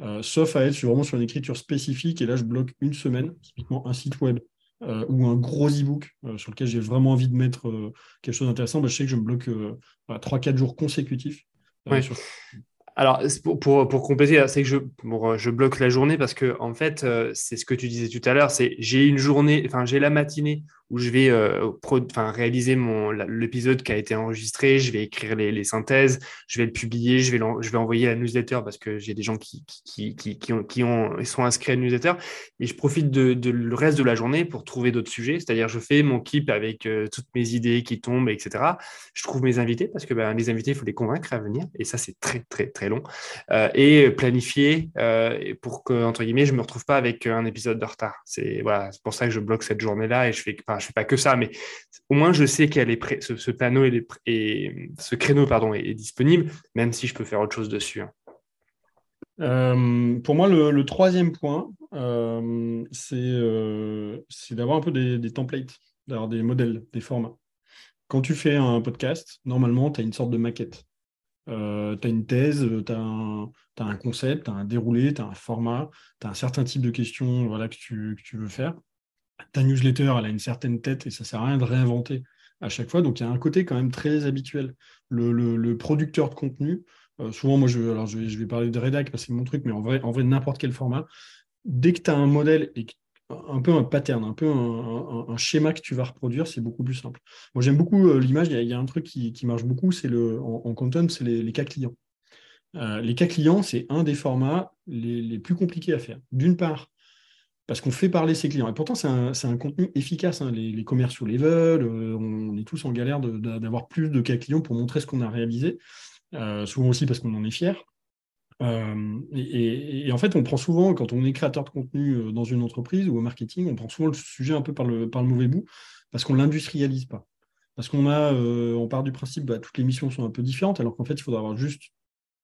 Euh, sauf à être vraiment sur une écriture spécifique. Et là, je bloque une semaine, typiquement un site web ou un gros e-book sur lequel j'ai vraiment envie de mettre quelque chose d'intéressant. Bah, je sais que je me bloque 3-4 jours consécutifs. Alors, pour, pour, pour compléter, c'est que je, je bloque la journée parce que, en fait, c'est ce que tu disais tout à l'heure, c'est j'ai une journée, enfin, j'ai la matinée où je vais euh, réaliser l'épisode qui a été enregistré, je vais écrire les, synthèses, je vais le publier, je vais, je vais envoyer la newsletter parce que j'ai des gens qui, qui, qui, qui, qui ont, sont inscrits à la newsletter. Et je profite de, le reste de la journée pour trouver d'autres sujets. C'est-à-dire, je fais mon keep avec euh, toutes mes idées qui tombent, etc. Je trouve mes invités parce que ben, les invités, il faut les convaincre à venir. Et ça, c'est très, très, très long. Euh, et planifier pour que, entre guillemets, je ne me retrouve pas avec un épisode de retard. C'est voilà, pour ça que je bloque cette journée-là et je fais, je fais pas que ça, mais au moins je sais qu'elle est ce, panneau et, ce créneau pardon est, disponible, même si je peux faire autre chose dessus. Hein. Euh, pour moi, le, troisième point, euh, euh, c'est d'avoir un peu des, templates, d'avoir des modèles, des formats. Quand tu fais un podcast, normalement, tu as une sorte de maquette. tu as une thèse, tu as, un concept, tu as un déroulé, tu as un format, tu as un certain type de questions voilà, que tu veux faire ta newsletter, elle a une certaine tête et ça ne sert à rien de réinventer à chaque fois. Donc il y a un côté quand même très habituel. Le, producteur de contenu, euh, souvent moi je, alors je, vais, parler de rédac parce que c'est mon truc, mais en vrai, en n'importe quel format, dès que tu as un modèle et un peu un pattern, un peu un, schéma que tu vas reproduire, c'est beaucoup plus simple. Moi j'aime beaucoup euh, l'image, il y, a un truc qui, marche beaucoup, c'est le en, content, c'est les, cas clients. Euh, les cas clients, c'est un des formats les plus compliqués à faire. D'une part, parce qu'on fait parler ses clients. Et pourtant, c'est un, contenu efficace. Hein. Les, commerciaux les veulent. Euh, on est tous en galère d'avoir plus de cas clients pour montrer ce qu'on a réalisé. Euh, souvent aussi parce qu'on en est fier. Euh, et, en fait, on prend souvent, quand on est créateur de contenu dans une entreprise ou au marketing, on prend souvent le sujet un peu par le, mauvais bout parce qu'on ne l'industrialise pas. Parce qu'on part du principe que bah, toutes les missions sont un peu différentes, alors qu'en fait, il faudra avoir juste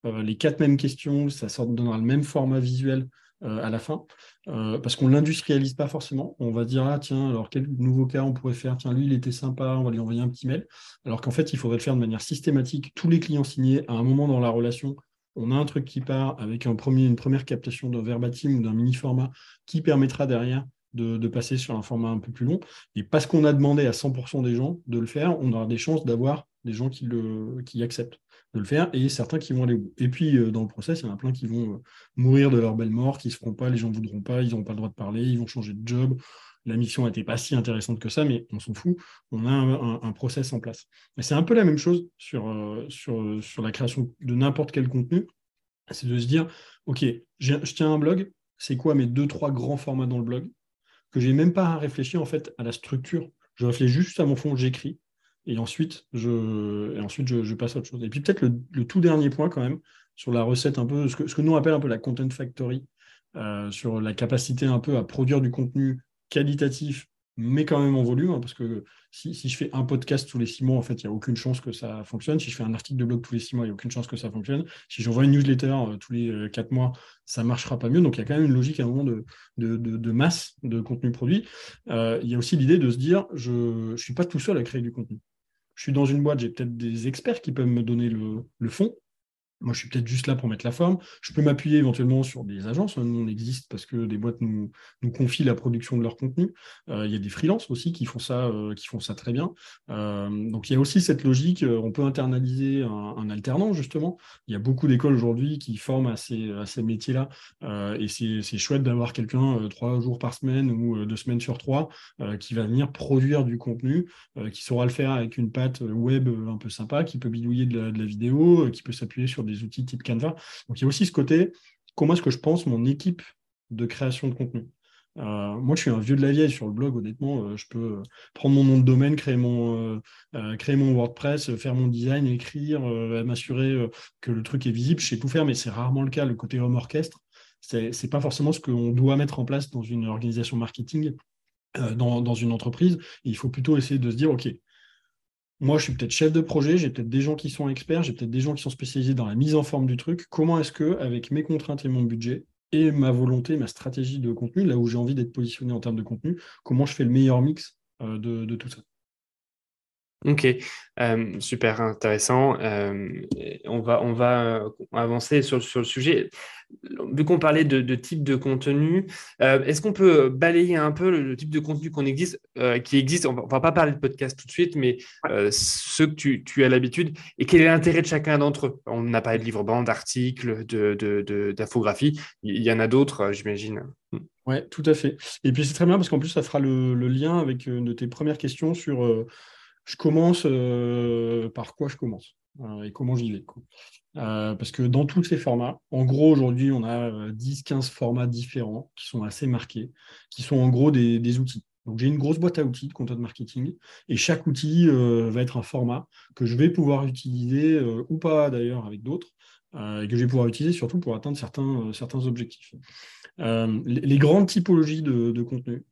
les quatre mêmes questions, ça sort, donnera le même format visuel euh, à la fin, euh, parce qu'on ne l'industrialise pas forcément. On va dire, ah tiens, alors quel nouveau cas on pourrait faire? Tiens, lui, il était sympa, on va lui envoyer un petit mail. Alors qu'en fait, il faudrait le faire de manière systématique. Tous les clients signés, à un moment dans la relation, on a un truc qui part avec une première captation d'un verbatim ou d'un mini-format qui permettra derrière de, passer sur un format un peu plus long. Et parce qu'on a demandé à 100% des gens de le faire, on aura des chances d'avoir des gens qui, le, qui acceptent de le faire et certains qui vont aller bout. Et puis, euh, dans le process, il y en a plein qui vont euh, mourir de leur belle mort, qui ne se feront pas, les gens ne voudront pas, ils n'auront pas le droit de parler, ils vont changer de job. La mission n'était pas si intéressante que ça, mais on s'en fout. On a un, process en place. Et c'est un peu la même chose sur, euh, sur, sur la création de n'importe quel contenu. C'est de se dire, OK, je tiens un blog, c'est quoi mes deux, trois grands formats dans le blog que j'ai même pas à réfléchir en fait à la structure. Je réfléchis juste à mon fond, j'écris et ensuite, je, passe à autre chose. Et puis peut-être le, tout dernier point quand même, sur la recette un peu, ce que, nous on appelle un peu la content factory, euh, sur la capacité un peu à produire du contenu qualitatif mais quand même en volume, hein, parce que si, je fais un podcast tous les six mois, en fait, il n'y a aucune chance que ça fonctionne. Si je fais un article de blog tous les six mois, il n'y a aucune chance que ça fonctionne. Si j'envoie une newsletter euh, tous les euh, quatre mois, ça ne marchera pas mieux. Donc, il y a quand même une logique à un moment de, de, masse de contenu produit. Il y a aussi l'idée de se dire, je ne suis pas tout seul à créer du contenu. Je suis dans une boîte, j'ai peut-être des experts qui peuvent me donner le, le fond, Moi, je suis peut-être juste là pour mettre la forme. Je peux m'appuyer éventuellement sur des agences. Nous, on existe parce que des boîtes nous, confient la production de leur contenu. Euh, il y a des freelances aussi qui font ça, euh, qui font ça très bien. Euh, donc, il y a aussi cette logique. On peut internaliser un, alternant, justement. Il y a beaucoup d'écoles aujourd'hui qui forment à ces, à ces métiers-là. et c'est chouette d'avoir quelqu'un trois jours par semaine ou deux semaines sur trois qui va venir produire du contenu, qui saura le faire avec une patte web un peu sympa, qui peut bidouiller de la, de la vidéo, qui peut s'appuyer sur des outils type Canva. Donc il y a aussi ce côté, comment est-ce que je pense mon équipe de création de contenu? Euh, moi, je suis un vieux de la vieille sur le blog, honnêtement. Euh, je peux prendre mon nom de domaine, créer mon, euh, créer mon WordPress, faire mon design, écrire, m'assurer que le truc est visible. Je sais tout faire, mais c'est rarement le cas. Le côté home orchestre, c'est n'est pas forcément ce qu'on doit mettre en place dans une organisation marketing, dans, dans, une entreprise. il faut plutôt essayer de se dire, OK, moi, je suis peut-être chef de projet, j'ai peut-être des gens qui sont experts, j'ai peut-être des gens qui sont spécialisés dans la mise en forme du truc. Comment est-ce que, avec mes contraintes et mon budget, et ma volonté, ma stratégie de contenu, là où j'ai envie d'être positionné en termes de contenu, comment je fais le meilleur mix euh, de, tout ça? Ok, euh, super intéressant. Euh, on va, on va avancer sur, sur le sujet vu qu'on parlait de, type de contenu, euh, est-ce qu'on peut balayer un peu le, type de contenu qu'on existe, euh, qui existe? On ne va pas parler de podcast tout de suite, mais euh, ceux que tu, as l'habitude et quel est l'intérêt de chacun d'entre eux? On a parlé de livres bandes, d'articles, d'infographies. De, Il y en a d'autres, j'imagine. Oui, tout à fait. Et puis c'est très bien parce qu'en plus, ça fera le, lien avec une de tes premières questions sur je commence par quoi je commence et comment j'y vais. Euh, parce que dans tous ces formats, en gros, aujourd'hui, on a 10-15 euh, formats différents qui sont assez marqués, qui sont en gros des, outils. Donc, j'ai une grosse boîte à outils de content marketing et chaque outil euh, va être un format que je vais pouvoir utiliser ou pas d'ailleurs avec d'autres et que je vais pouvoir utiliser surtout pour atteindre certains, objectifs. Les, grandes typologies de contenu,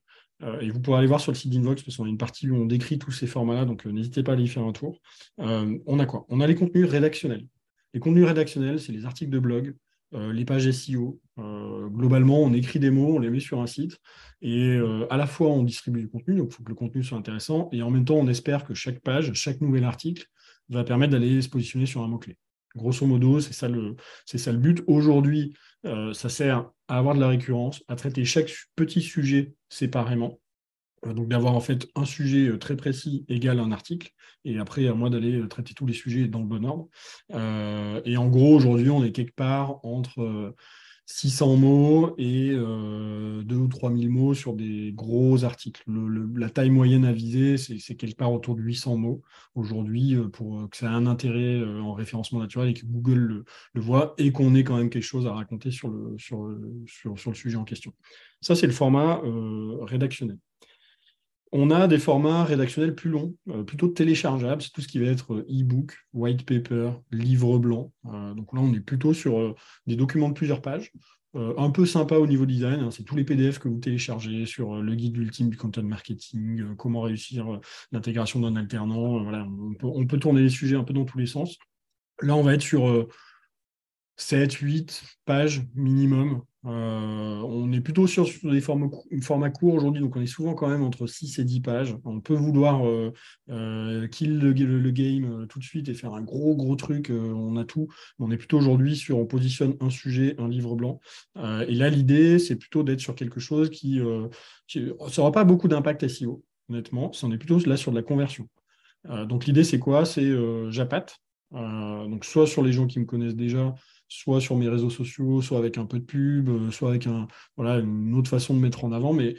et vous pourrez aller voir sur le site d'Invox parce qu'on a une partie où on décrit tous ces formats-là, donc n'hésitez pas à aller y faire un tour. on a quoi? On a les contenus rédactionnels. Les contenus rédactionnels, c'est les articles de blog, euh, les pages SEO. Euh, globalement, on écrit des mots, on les met sur un site, et euh, à la fois on distribue du contenu, donc il faut que le contenu soit intéressant, et en même temps, on espère que chaque page, chaque nouvel article va permettre d'aller se positionner sur un mot-clé. Grosso modo, c'est ça, le, ça le but. Aujourd'hui, ça sert à avoir de la récurrence, à traiter chaque petit sujet séparément, euh, donc d'avoir en fait un sujet euh, très précis égal à un article, et après à moi d'aller euh, traiter tous les sujets dans le bon ordre. et en gros, aujourd'hui, on est quelque part entre 600 mots et 2 ou 3 000 mots sur des gros articles. la taille moyenne à viser, c'est quelque part autour de 800 mots aujourd'hui pour que ça ait un intérêt en référencement naturel et que Google le, voit et qu'on ait quand même quelque chose à raconter sur le sujet en question. Ça, c'est le format rédactionnel. On a des formats rédactionnels plus longs, euh, plutôt téléchargeables. C'est tout ce qui va être euh, e-book, white paper, livre blanc. Euh, donc là, on est plutôt sur des documents de plusieurs pages. un peu sympa au niveau design, hein. c'est tous les PDF que vous téléchargez sur le guide ultime du content marketing, comment réussir l'intégration d'un alternant. voilà, on peut, on peut, tourner les sujets un peu dans tous les sens. Là, on va être sur 7, 8 pages minimum euh, on est plutôt sur, des formats, courts aujourd'hui, donc on est souvent quand même entre 6 et 10 pages. On peut vouloir euh, euh, kill le, game tout de suite et faire un gros gros truc, on a tout. On est plutôt aujourd'hui sur, on positionne un sujet, un livre blanc. et là, l'idée, c'est plutôt d'être sur quelque chose qui, n'aura pas beaucoup d'impact SEO, honnêtement. On est plutôt là sur de la conversion. donc l'idée, c'est quoi? C'est j'appâte. Donc soit sur les gens qui me connaissent déjà, soit sur mes réseaux sociaux, soit avec un peu de pub, euh, soit avec un, voilà, une autre façon de mettre en avant. Mais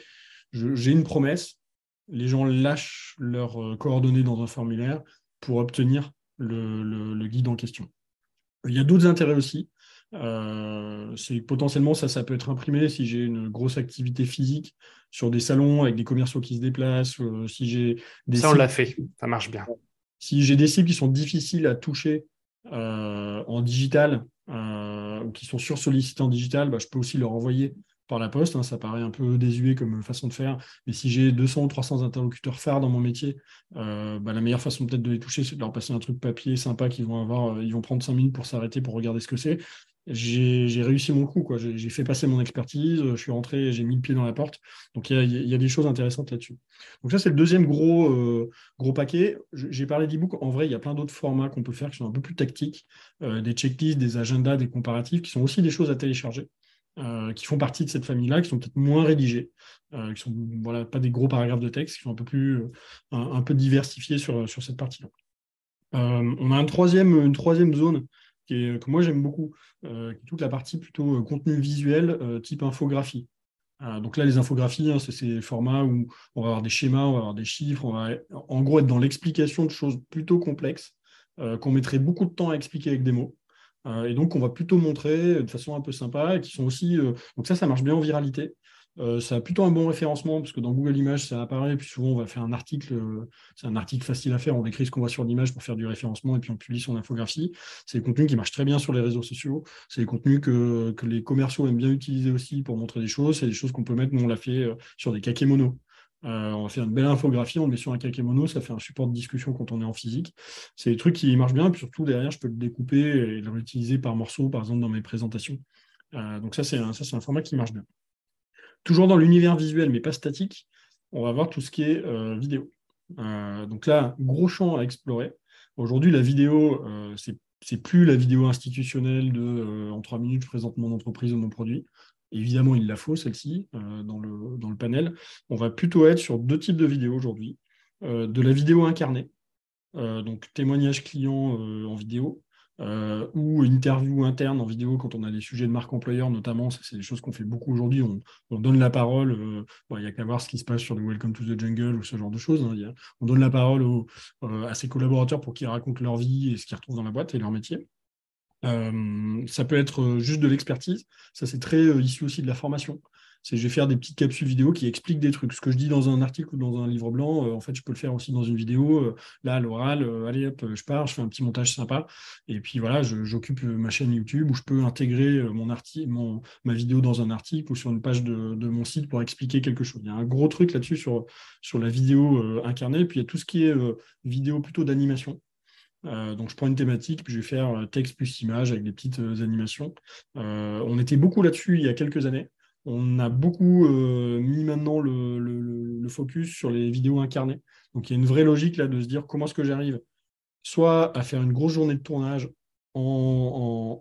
j'ai une promesse, les gens lâchent leurs euh, coordonnées dans un formulaire pour obtenir le, guide en question. Il y a d'autres intérêts aussi. Euh, c'est potentiellement ça, ça peut être imprimé si j'ai une grosse activité physique sur des salons avec des commerciaux qui se déplacent. si j'ai des ça, on l'a fait, ça marche bien. Si j'ai des cibles qui sont difficiles à toucher en digital, euh, qui sont sursollicités en digital, bah, je peux aussi leur envoyer par la poste. Hein. ça paraît un peu désuet comme façon de faire, mais si j'ai 200 ou 300 interlocuteurs phares dans mon métier, euh, bah, la meilleure façon peut-être de les toucher, c'est de leur passer un truc papier sympa qu'ils vont avoir. Euh, ils vont prendre 5 minutes pour s'arrêter pour regarder ce que c'est. J'ai réussi mon coup. J'ai fait passer mon expertise, je suis rentré, j'ai mis le pied dans la porte. Donc il y, a, des choses intéressantes là-dessus. Donc ça, c'est le deuxième gros, euh, paquet. J'ai parlé d'e-book. En vrai, il y a plein d'autres formats qu'on peut faire qui sont un peu plus tactiques, euh, des checklists, des agendas, des comparatifs, qui sont aussi des choses à télécharger. Euh, qui font partie de cette famille-là, qui sont peut-être moins rédigés, qui sont pas des gros paragraphes de texte, qui sont un peu plus un, peu diversifiés sur, cette partie-là. on a une troisième zone que moi j'aime beaucoup, euh, qui est toute la partie plutôt euh, contenu visuel euh, type infographie. donc là, les infographies, hein, c'est ces formats où on va avoir des schémas, on va avoir des chiffres, on va en gros être dans l'explication de choses plutôt complexes qu'on mettrait beaucoup de temps à expliquer avec des mots. et donc, on va plutôt montrer de façon un peu sympa, et qui sont aussi. donc ça, ça marche bien en viralité. Euh, ça a plutôt un bon référencement parce que dans Google Images, ça apparaît. Puis souvent, on va faire un article. Euh, c'est un article facile à faire. On décrit ce qu'on voit sur l'image pour faire du référencement et puis on publie son infographie. C'est des contenus qui marchent très bien sur les réseaux sociaux. C'est des contenus que, les commerciaux aiment bien utiliser aussi pour montrer des choses. C'est des choses qu'on peut mettre. Nous, on l'a fait euh, sur des kakémonos. on va faire une belle infographie, on le met sur un kakémono, ça fait un support de discussion quand on est en physique. C'est des trucs qui marchent bien, puis surtout derrière, je peux le découper et le réutiliser par morceaux, par exemple dans mes présentations. donc ça, c'est un format qui marche bien. Toujours dans l'univers visuel, mais pas statique, on va voir tout ce qui est euh, vidéo. Euh, donc là, gros champ à explorer. Aujourd'hui, la vidéo, euh, ce c'est plus la vidéo institutionnelle de en trois minutes, je présente mon entreprise ou mon produit. Évidemment, il la faut, celle-ci, dans, le, dans le panel. On va plutôt être sur deux types de vidéos aujourd'hui. de la vidéo incarnée, donc témoignage client en vidéo, euh, ou interview interne en vidéo quand on a des sujets de marque employeur notamment, c'est des choses qu'on fait beaucoup aujourd'hui. On, donne la parole, euh, il n'y a qu'à voir ce qui se passe sur le Welcome to the Jungle ou ce genre de choses. Hein, on donne la parole euh, à ses collaborateurs pour qu'ils racontent leur vie et ce qu'ils retrouvent dans la boîte et leur métier. ça peut être juste de l'expertise, ça c'est très issu aussi de la formation c'est je vais faire des petites capsules vidéo qui expliquent des trucs. Ce que je dis dans un article ou dans un livre blanc, euh, en fait, je peux le faire aussi dans une vidéo. Euh, là, à l'oral, euh, allez hop, je pars, je fais un petit montage sympa. Et puis voilà, j'occupe ma chaîne YouTube où je peux intégrer mon article, mon, ma vidéo dans un article ou sur une page de, mon site pour expliquer quelque chose. Il y a un gros truc là-dessus sur, sur la vidéo incarnée. Puis il y a tout ce qui est vidéo plutôt d'animation. donc je prends une thématique, puis je vais faire texte plus image avec des petites animations. on était beaucoup là-dessus il y a quelques années on a beaucoup euh, mis maintenant le, focus sur les vidéos incarnées. Donc il y a une vraie logique là de se dire comment est-ce que j'arrive soit à faire une grosse journée de tournage en,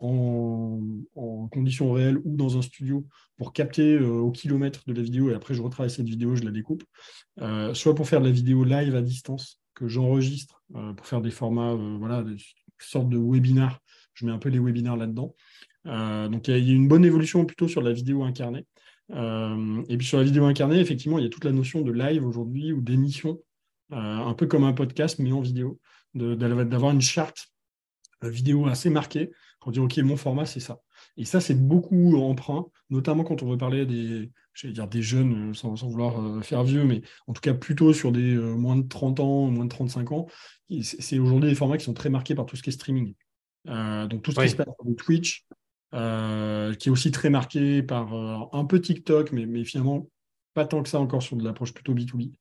conditions réelles ou dans un studio pour capter euh, au kilomètre de la vidéo et après je retravaille cette vidéo, je la découpe, euh, soit pour faire de la vidéo live à distance que j'enregistre pour faire des formats, voilà, des sortes de webinars. Je mets un peu les webinars là-dedans. donc il y, a une bonne évolution plutôt sur la vidéo incarnée. Euh, et puis sur la vidéo incarnée, effectivement, il y a toute la notion de live aujourd'hui ou d'émission, euh, un peu comme un podcast, mais en vidéo, d'avoir une charte euh, vidéo assez marquée pour dire, OK, mon format, c'est ça. Et ça, c'est beaucoup emprunt, notamment quand on veut parler des, dire des jeunes, sans, vouloir faire vieux, mais en tout cas plutôt sur des moins de 30 ans, moins de 35 ans. C'est aujourd'hui des formats qui sont très marqués par tout ce qui est streaming. donc tout ce qui se passe sur Twitch, euh, qui est aussi très marqué par euh, un peu TikTok, mais, finalement pas tant que ça encore sur de l'approche plutôt B2B.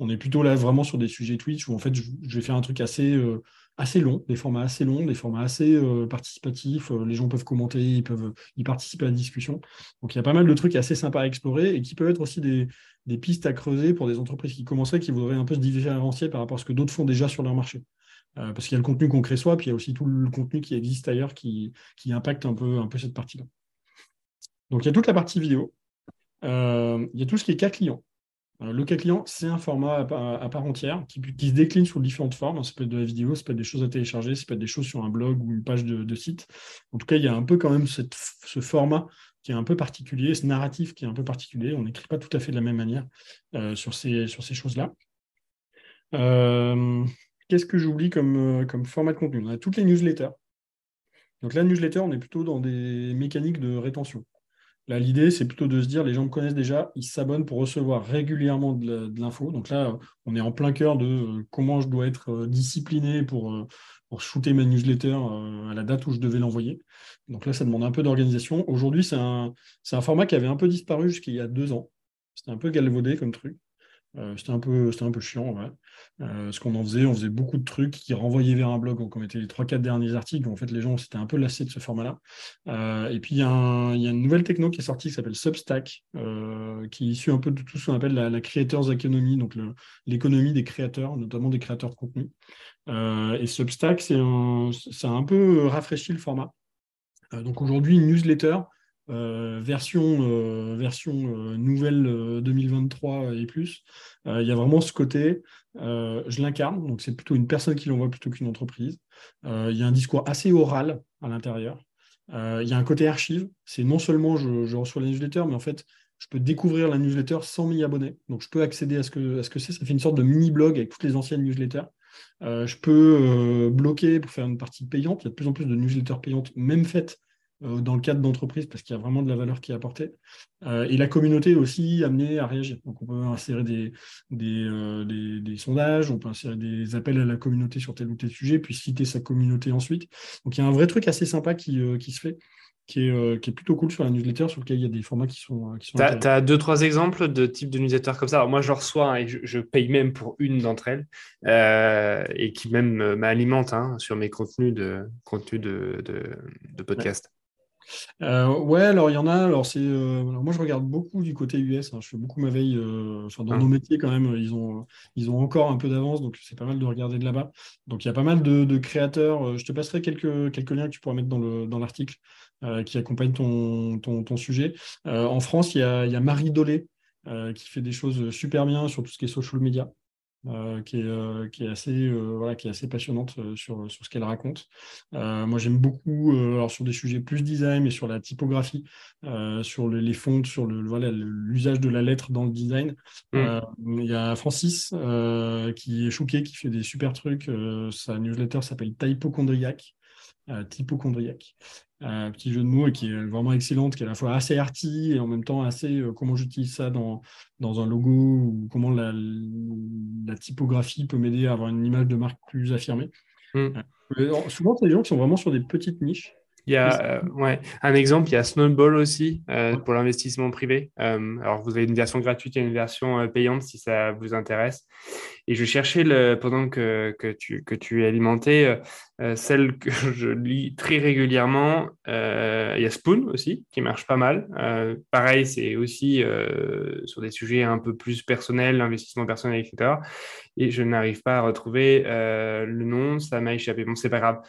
On est plutôt là vraiment sur des sujets Twitch où en fait je, vais faire un truc assez, euh, assez long, des formats assez longs, des formats assez participatifs. les gens peuvent commenter, ils peuvent y participer à la discussion. Donc il y a pas mal de trucs assez sympas à explorer et qui peuvent être aussi des, des pistes à creuser pour des entreprises qui commenceraient, qui voudraient un peu se différencier par rapport à ce que d'autres font déjà sur leur marché. Euh, parce qu'il y a le contenu qu'on crée soi, puis il y a aussi tout le contenu qui existe ailleurs qui, impacte un peu, cette partie-là. Donc il y a toute la partie vidéo. Euh, il y a tout ce qui est cas client. Euh, le cas client, c'est un format à, part entière qui, se décline sous différentes formes. Ça peut être de la vidéo, ça peut être des choses à télécharger, ça peut être des choses sur un blog ou une page de, site. En tout cas, il y a un peu quand même ce format qui est un peu particulier, ce narratif qui est un peu particulier. On n'écrit pas tout à fait de la même manière sur ces, sur ces choses-là. Qu'est-ce que j'oublie comme, euh, comme format de contenu On a toutes les newsletters. Donc la newsletter, on est plutôt dans des mécaniques de rétention. Là, l'idée, c'est plutôt de se dire, les gens me connaissent déjà, ils s'abonnent pour recevoir régulièrement de l'info. Donc là, on est en plein cœur de euh, comment je dois être euh, discipliné pour, pour shooter ma newsletter à la date où je devais l'envoyer. Donc là, ça demande un peu d'organisation. Aujourd'hui, c'est un, un, format qui avait un peu disparu jusqu'il y a deux ans. C'était un peu galvaudé comme truc. Euh, c'était un, peu, un peu chiant, ouais. Euh, ce qu'on en faisait, on faisait beaucoup de trucs qui renvoyaient vers un blog. Donc, on mettait les 3-4 derniers articles. En fait, les gens s'étaient un peu lassés de ce format-là. Euh, et puis, il y, a une nouvelle techno qui est sortie qui s'appelle Substack, qui est issue un peu de tout ce qu'on appelle la, Creators Economy, donc l'économie des créateurs, notamment des créateurs de contenu. et Substack, c'est ça a un peu rafraîchi le format. donc, aujourd'hui, une newsletter version, euh, version euh, nouvelle 2023 et plus. Il y a vraiment ce côté, je l'incarne, donc c'est plutôt une personne qui l'envoie plutôt qu'une entreprise. Il y a un discours assez oral à l'intérieur. Il y a un côté archive, c'est non seulement je, reçois la newsletter, mais en fait, je peux découvrir la newsletter sans m'y abonner. Donc, je peux accéder à ce que, à ce c'est. Ça fait une sorte de mini-blog avec toutes les anciennes newsletters. je peux bloquer pour faire une partie payante. Il y a de plus en plus de newsletters payantes, même faites euh, dans le cadre d'entreprise parce qu'il y a vraiment de la valeur qui est apportée. Euh, et la communauté est aussi amenée à réagir. Donc on peut insérer des, euh, des, des, sondages, on peut insérer des appels à la communauté sur tel ou tel sujet, puis citer sa communauté ensuite. Donc il y a un vrai truc assez sympa qui, qui se fait. Qui est, qui est, plutôt cool sur la newsletter, sur lequel il y a des formats qui sont. Qui sont tu as, deux, trois exemples de types de newsletters comme ça? Alors moi, je reçois hein, et je, paye même pour une d'entre elles et qui même m'alimente hein, sur mes contenus de, contenus de, de, de podcast. Euh, ouais, alors il y en a. Alors c'est, euh, moi je regarde beaucoup du côté US. Hein. je fais beaucoup ma veille. Euh, dans ah. nos métiers quand même, ils ont, ils ont encore un peu d'avance, donc c'est pas mal de regarder de là-bas. Donc il y a pas mal de, créateurs. Je te passerai quelques, quelques liens que tu pourras mettre dans, le, dans l'article qui accompagnent ton, ton, sujet. en France, il y a, il y a Marie Dolé qui fait des choses super bien sur tout ce qui est social media. Euh, qui, est, euh, qui, est, assez, euh, voilà, qui est assez passionnante sur, sur ce qu'elle raconte. moi, j'aime beaucoup, alors sur des sujets plus design, mais sur la typographie, sur les fonds, sur le, voilà, l'usage de la lettre dans le design. Mm. Il y a Francis qui est choqué, qui fait des super trucs. sa newsletter s'appelle Typochondriac. Typochondriac un petit jeu de mots qui est vraiment excellente, qui est à la fois assez arty et en même temps assez euh, comment j'utilise ça dans, dans un logo ou comment la, la typographie peut m'aider à avoir une image de marque plus affirmée. Euh, souvent, c'est des gens qui sont vraiment sur des petites niches. Il y a euh, ouais, un exemple, il y a Snowball aussi pour l'investissement privé. alors, vous avez une version gratuite et une version payante si ça vous intéresse. Et je cherchais, le, pendant que, que, tu, que tu es alimenté, euh, celle que [LAUGHS] je lis très régulièrement, euh, il y a Spoon aussi, qui marche pas mal. Euh, pareil, c'est aussi sur des sujets un peu plus personnels, investissement personnel, etc. Et je n'arrive pas à retrouver le nom, ça m'a échappé. Bon, c'est pas grave.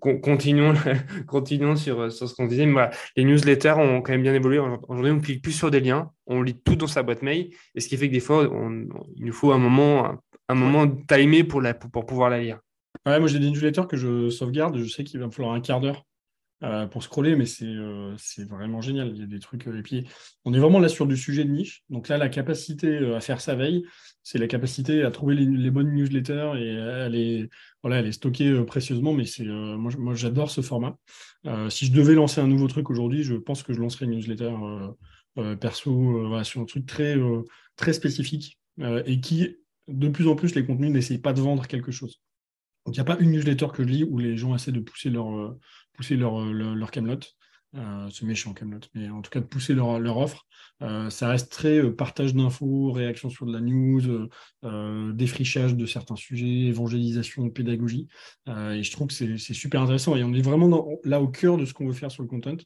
continuons, [LAUGHS] continuons sur, ce qu'on disait. voilà, les newsletters ont quand même bien évolué. Aujourd'hui, on clique plus sur des liens, on lit tout dans sa boîte mail, et ce qui fait que des fois, il nous faut un moment, un moment timé pour pouvoir la lire moi j'ai des newsletters que je sauvegarde. Je sais qu'il va me falloir un quart d'heure euh, pour scroller, mais euh, c'est vraiment génial. Il y a des trucs. Euh, on est vraiment là sur du sujet de niche. Donc là, la capacité à faire sa veille, c'est la capacité à trouver les, bonnes newsletters et à les, voilà, les stocker précieusement. Mais c'est moi, moi j'adore ce format. si je devais lancer un nouveau truc aujourd'hui, je pense que je lancerais une newsletter perso sur un truc très, très spécifique et qui, de plus en plus, les contenus n'essayent pas de vendre quelque chose. Donc, il n'y a pas une newsletter que je lis où les gens essaient de pousser leur, euh, pousser leur, euh, leur, Camelot. Euh, c'est méchant Camelot, mais en tout cas de pousser leur, leur offre. ça reste très partage d'infos, réaction sur de la news, défrichage de certains sujets, évangélisation, pédagogie. et je trouve que c'est super intéressant. Et on est vraiment là au cœur de ce qu'on veut faire sur le content,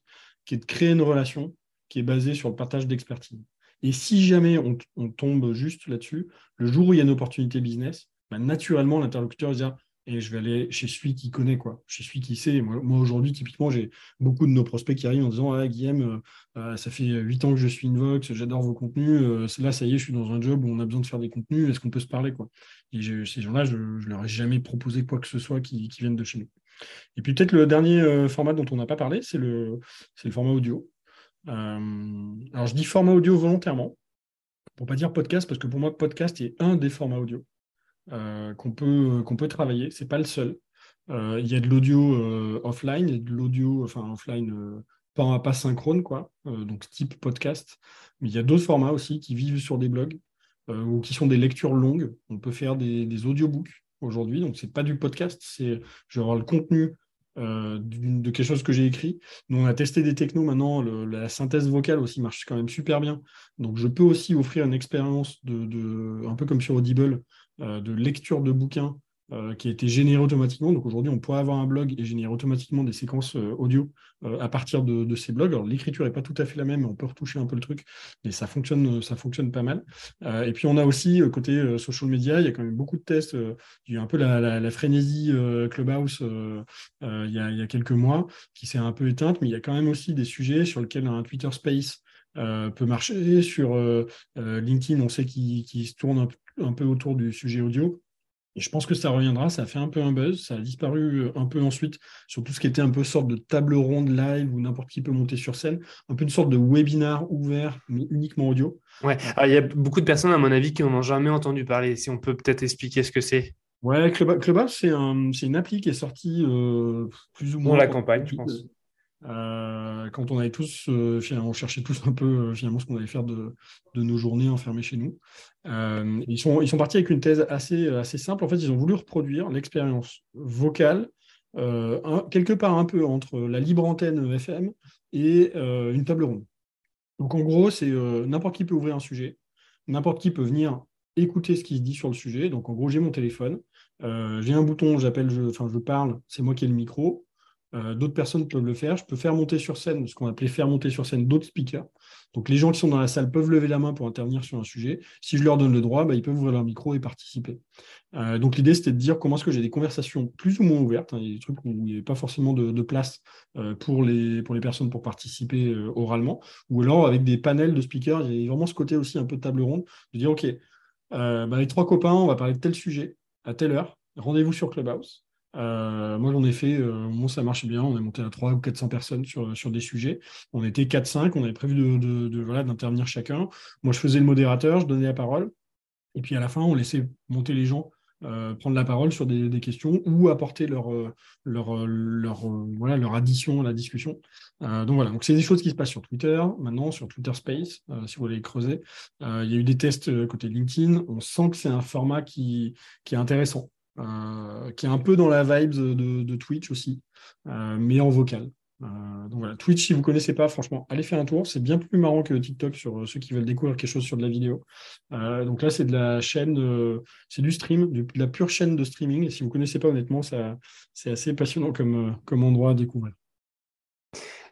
qui est de créer une relation qui est basée sur le partage d'expertise. Et si jamais on, tombe juste là-dessus, le jour où il y a une opportunité business, bah, naturellement l'interlocuteur va dire et je vais aller chez celui qui connaît, quoi, chez celui qui sait. Moi, aujourd'hui, typiquement, j'ai beaucoup de nos prospects qui arrivent en disant Ah, Guillaume, euh, euh, ça fait huit ans que je suis Invox, j'adore vos contenus. Euh, là, ça y est, je suis dans un job où on a besoin de faire des contenus. Est-ce qu'on peut se parler quoi? Et ces gens-là, je ne leur ai jamais proposé quoi que ce soit qui, qui vienne de chez nous. Et puis, peut-être le dernier format dont on n'a pas parlé, c'est le, le format audio. alors, je dis format audio volontairement, pour pas dire podcast, parce que pour moi, podcast est un des formats audio. Euh, qu'on peut, qu'on peut travailler. Ce n'est pas le seul. Euh, il y a de l'audio euh, offline, de l'audio, enfin offline, pas, pas synchrone, quoi, donc type podcast. Mais il y a d'autres formats aussi qui vivent sur des blogs ou qui sont des lectures longues. On peut faire des, audiobooks aujourd'hui, donc c'est pas du podcast, c'est genre le contenu de quelque chose que j'ai écrit. Nous, on a testé des technos maintenant. la synthèse vocale aussi marche quand même super bien. Donc, je peux aussi offrir une expérience un peu comme sur Audible, de lecture de bouquins euh, qui a été généré automatiquement. Donc aujourd'hui, on pourrait avoir un blog et générer automatiquement des séquences euh, audio euh, à partir de, ces blogs. Alors l'écriture n'est pas tout à fait la même, on peut retoucher un peu le truc, mais ça fonctionne, ça fonctionne pas mal. et puis on a aussi côté social media, il y a quand même beaucoup de tests. il y a eu un peu la, frénésie Clubhouse il y, a, quelques mois qui s'est un peu éteinte, mais il y a quand même aussi des sujets sur lesquels un Twitter Space peut marcher. Sur LinkedIn, on sait qu'il se tourne un, peu autour du sujet audio. Et je pense que ça reviendra, ça a fait un peu un buzz, ça a disparu euh, un peu ensuite sur tout ce qui était un peu sorte de table ronde live où n'importe qui peut monter sur scène, un peu une sorte de webinar ouvert, mais uniquement audio. Ouais, il y a beaucoup de personnes, à mon avis, qui n'en ont jamais entendu parler. Si on peut peut-être expliquer ce que c'est. Ouais, Clubhouse, c'est une appli qui est sortie euh, plus ou moins. Dans la campagne, je pense. Euh, quand on avait tous, euh, on cherchait tous un peu euh, finalement ce qu'on allait faire de, nos journées enfermées chez nous. ils, sont, ils sont partis avec une thèse assez, assez simple. En fait, ils ont voulu reproduire l'expérience vocale, quelque part un peu entre la libre antenne FM et une table ronde. Donc en gros, c'est n'importe qui peut ouvrir un sujet, n'importe qui peut venir écouter ce qui se dit sur le sujet. Donc en gros, j'ai mon téléphone, j'ai un bouton, j'appelle, enfin, je parle, c'est moi qui ai le micro. Euh, d'autres personnes peuvent le faire. Je peux faire monter sur scène, ce qu'on appelait faire monter sur scène d'autres speakers. Donc les gens qui sont dans la salle peuvent lever la main pour intervenir sur un sujet. Si je leur donne le droit, bah, ils peuvent ouvrir leur micro et participer. Euh, donc l'idée, c'était de dire comment est-ce que j'ai des conversations plus ou moins ouvertes, hein. des trucs où il n'y avait pas forcément de, place euh, pour, les, les personnes pour participer oralement, ou alors avec des panels de speakers, il y a vraiment ce côté aussi un peu de table ronde, de dire, OK, bah, avec trois copains, on va parler de tel sujet à telle heure, rendez-vous sur Clubhouse. Euh, moi, j'en ai fait, euh, ça marche bien. On est monté à 300 ou 400 personnes sur, sur des sujets. On était 4-5, on avait prévu de, de, voilà, d'intervenir chacun. Moi, je faisais le modérateur, je donnais la parole. Et puis à la fin, on laissait monter les gens, euh, prendre la parole sur des, questions ou apporter leur, leur, leur, voilà, leur addition à la discussion. donc voilà, donc c'est des choses qui se passent sur Twitter, maintenant sur Twitter Space, si vous voulez creuser. il y a eu des tests côté LinkedIn. On sent que c'est un format qui, qui est intéressant. Euh, qui est un peu dans la vibe de, Twitch aussi, euh, mais en vocal. Euh, donc voilà, Twitch, si vous ne connaissez pas, franchement, allez faire un tour. C'est bien plus marrant que TikTok sur ceux qui veulent découvrir quelque chose sur de la vidéo. donc là, c'est de la chaîne, c'est du stream, de, la pure chaîne de streaming. Et si vous ne connaissez pas, honnêtement, c'est assez passionnant comme, comme endroit à découvrir.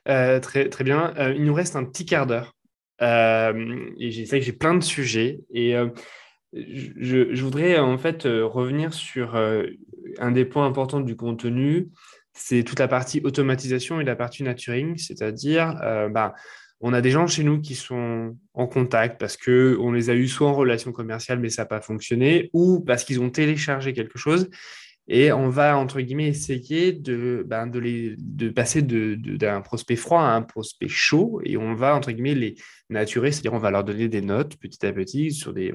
très, très bien. il nous reste un petit quart d'heure. et j'ai que j'ai plein de sujets. Et je, voudrais en fait euh, revenir sur euh, un des points importants du contenu, c'est toute la partie automatisation et la partie nurturing, c'est-à-dire euh, bah, on a des gens chez nous qui sont en contact parce qu'on les a eus soit en relation commerciale mais ça n'a pas fonctionné, ou parce qu'ils ont téléchargé quelque chose et on va, entre guillemets, essayer de, ben, de, les, de passer d'un prospect froid à un prospect chaud. Et on va, entre guillemets, les naturer, c'est-à-dire on va leur donner des notes petit à petit sur des.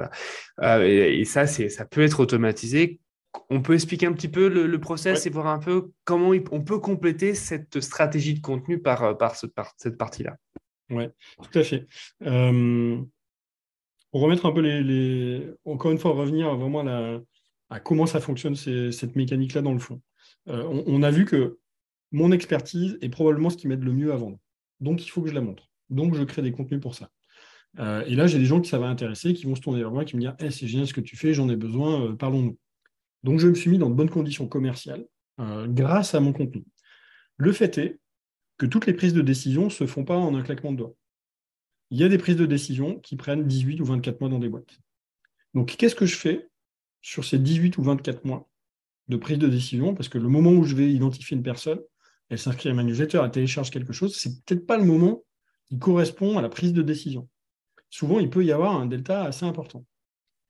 Euh, et, ça, ça peut être automatisé. On peut expliquer un petit peu le, process et voir un peu comment on peut compléter cette stratégie de contenu par, par, cette partie-là. Oui, tout à fait. Euh, pour remettre un peu les, les, Encore une fois, revenir vraiment à la à comment ça fonctionne cette mécanique-là dans le fond. Euh, on, a vu que mon expertise est probablement ce qui m'aide le mieux à vendre. Donc, il faut que je la montre. Donc, je crée des contenus pour ça. Euh, et là, j'ai des gens qui ça va intéresser, qui vont se tourner vers moi, qui me hey, c'est génial ce que tu fais, j'en ai besoin, euh, parlons-nous. Donc, je me suis mis dans de bonnes conditions commerciales grâce à mon contenu. Le fait est que toutes les prises de décision ne se font pas en un claquement de doigts. Il y a des prises de décision qui prennent 18 ou 24 mois dans des boîtes. Donc, qu'est-ce que je fais sur ces 18 ou 24 mois de prise de décision, parce que le moment où je vais identifier une personne, elle s'inscrit à ma newsletter, elle télécharge quelque chose, c'est peut-être pas le moment qui correspond à la prise de décision. Souvent, il peut y avoir un delta assez important.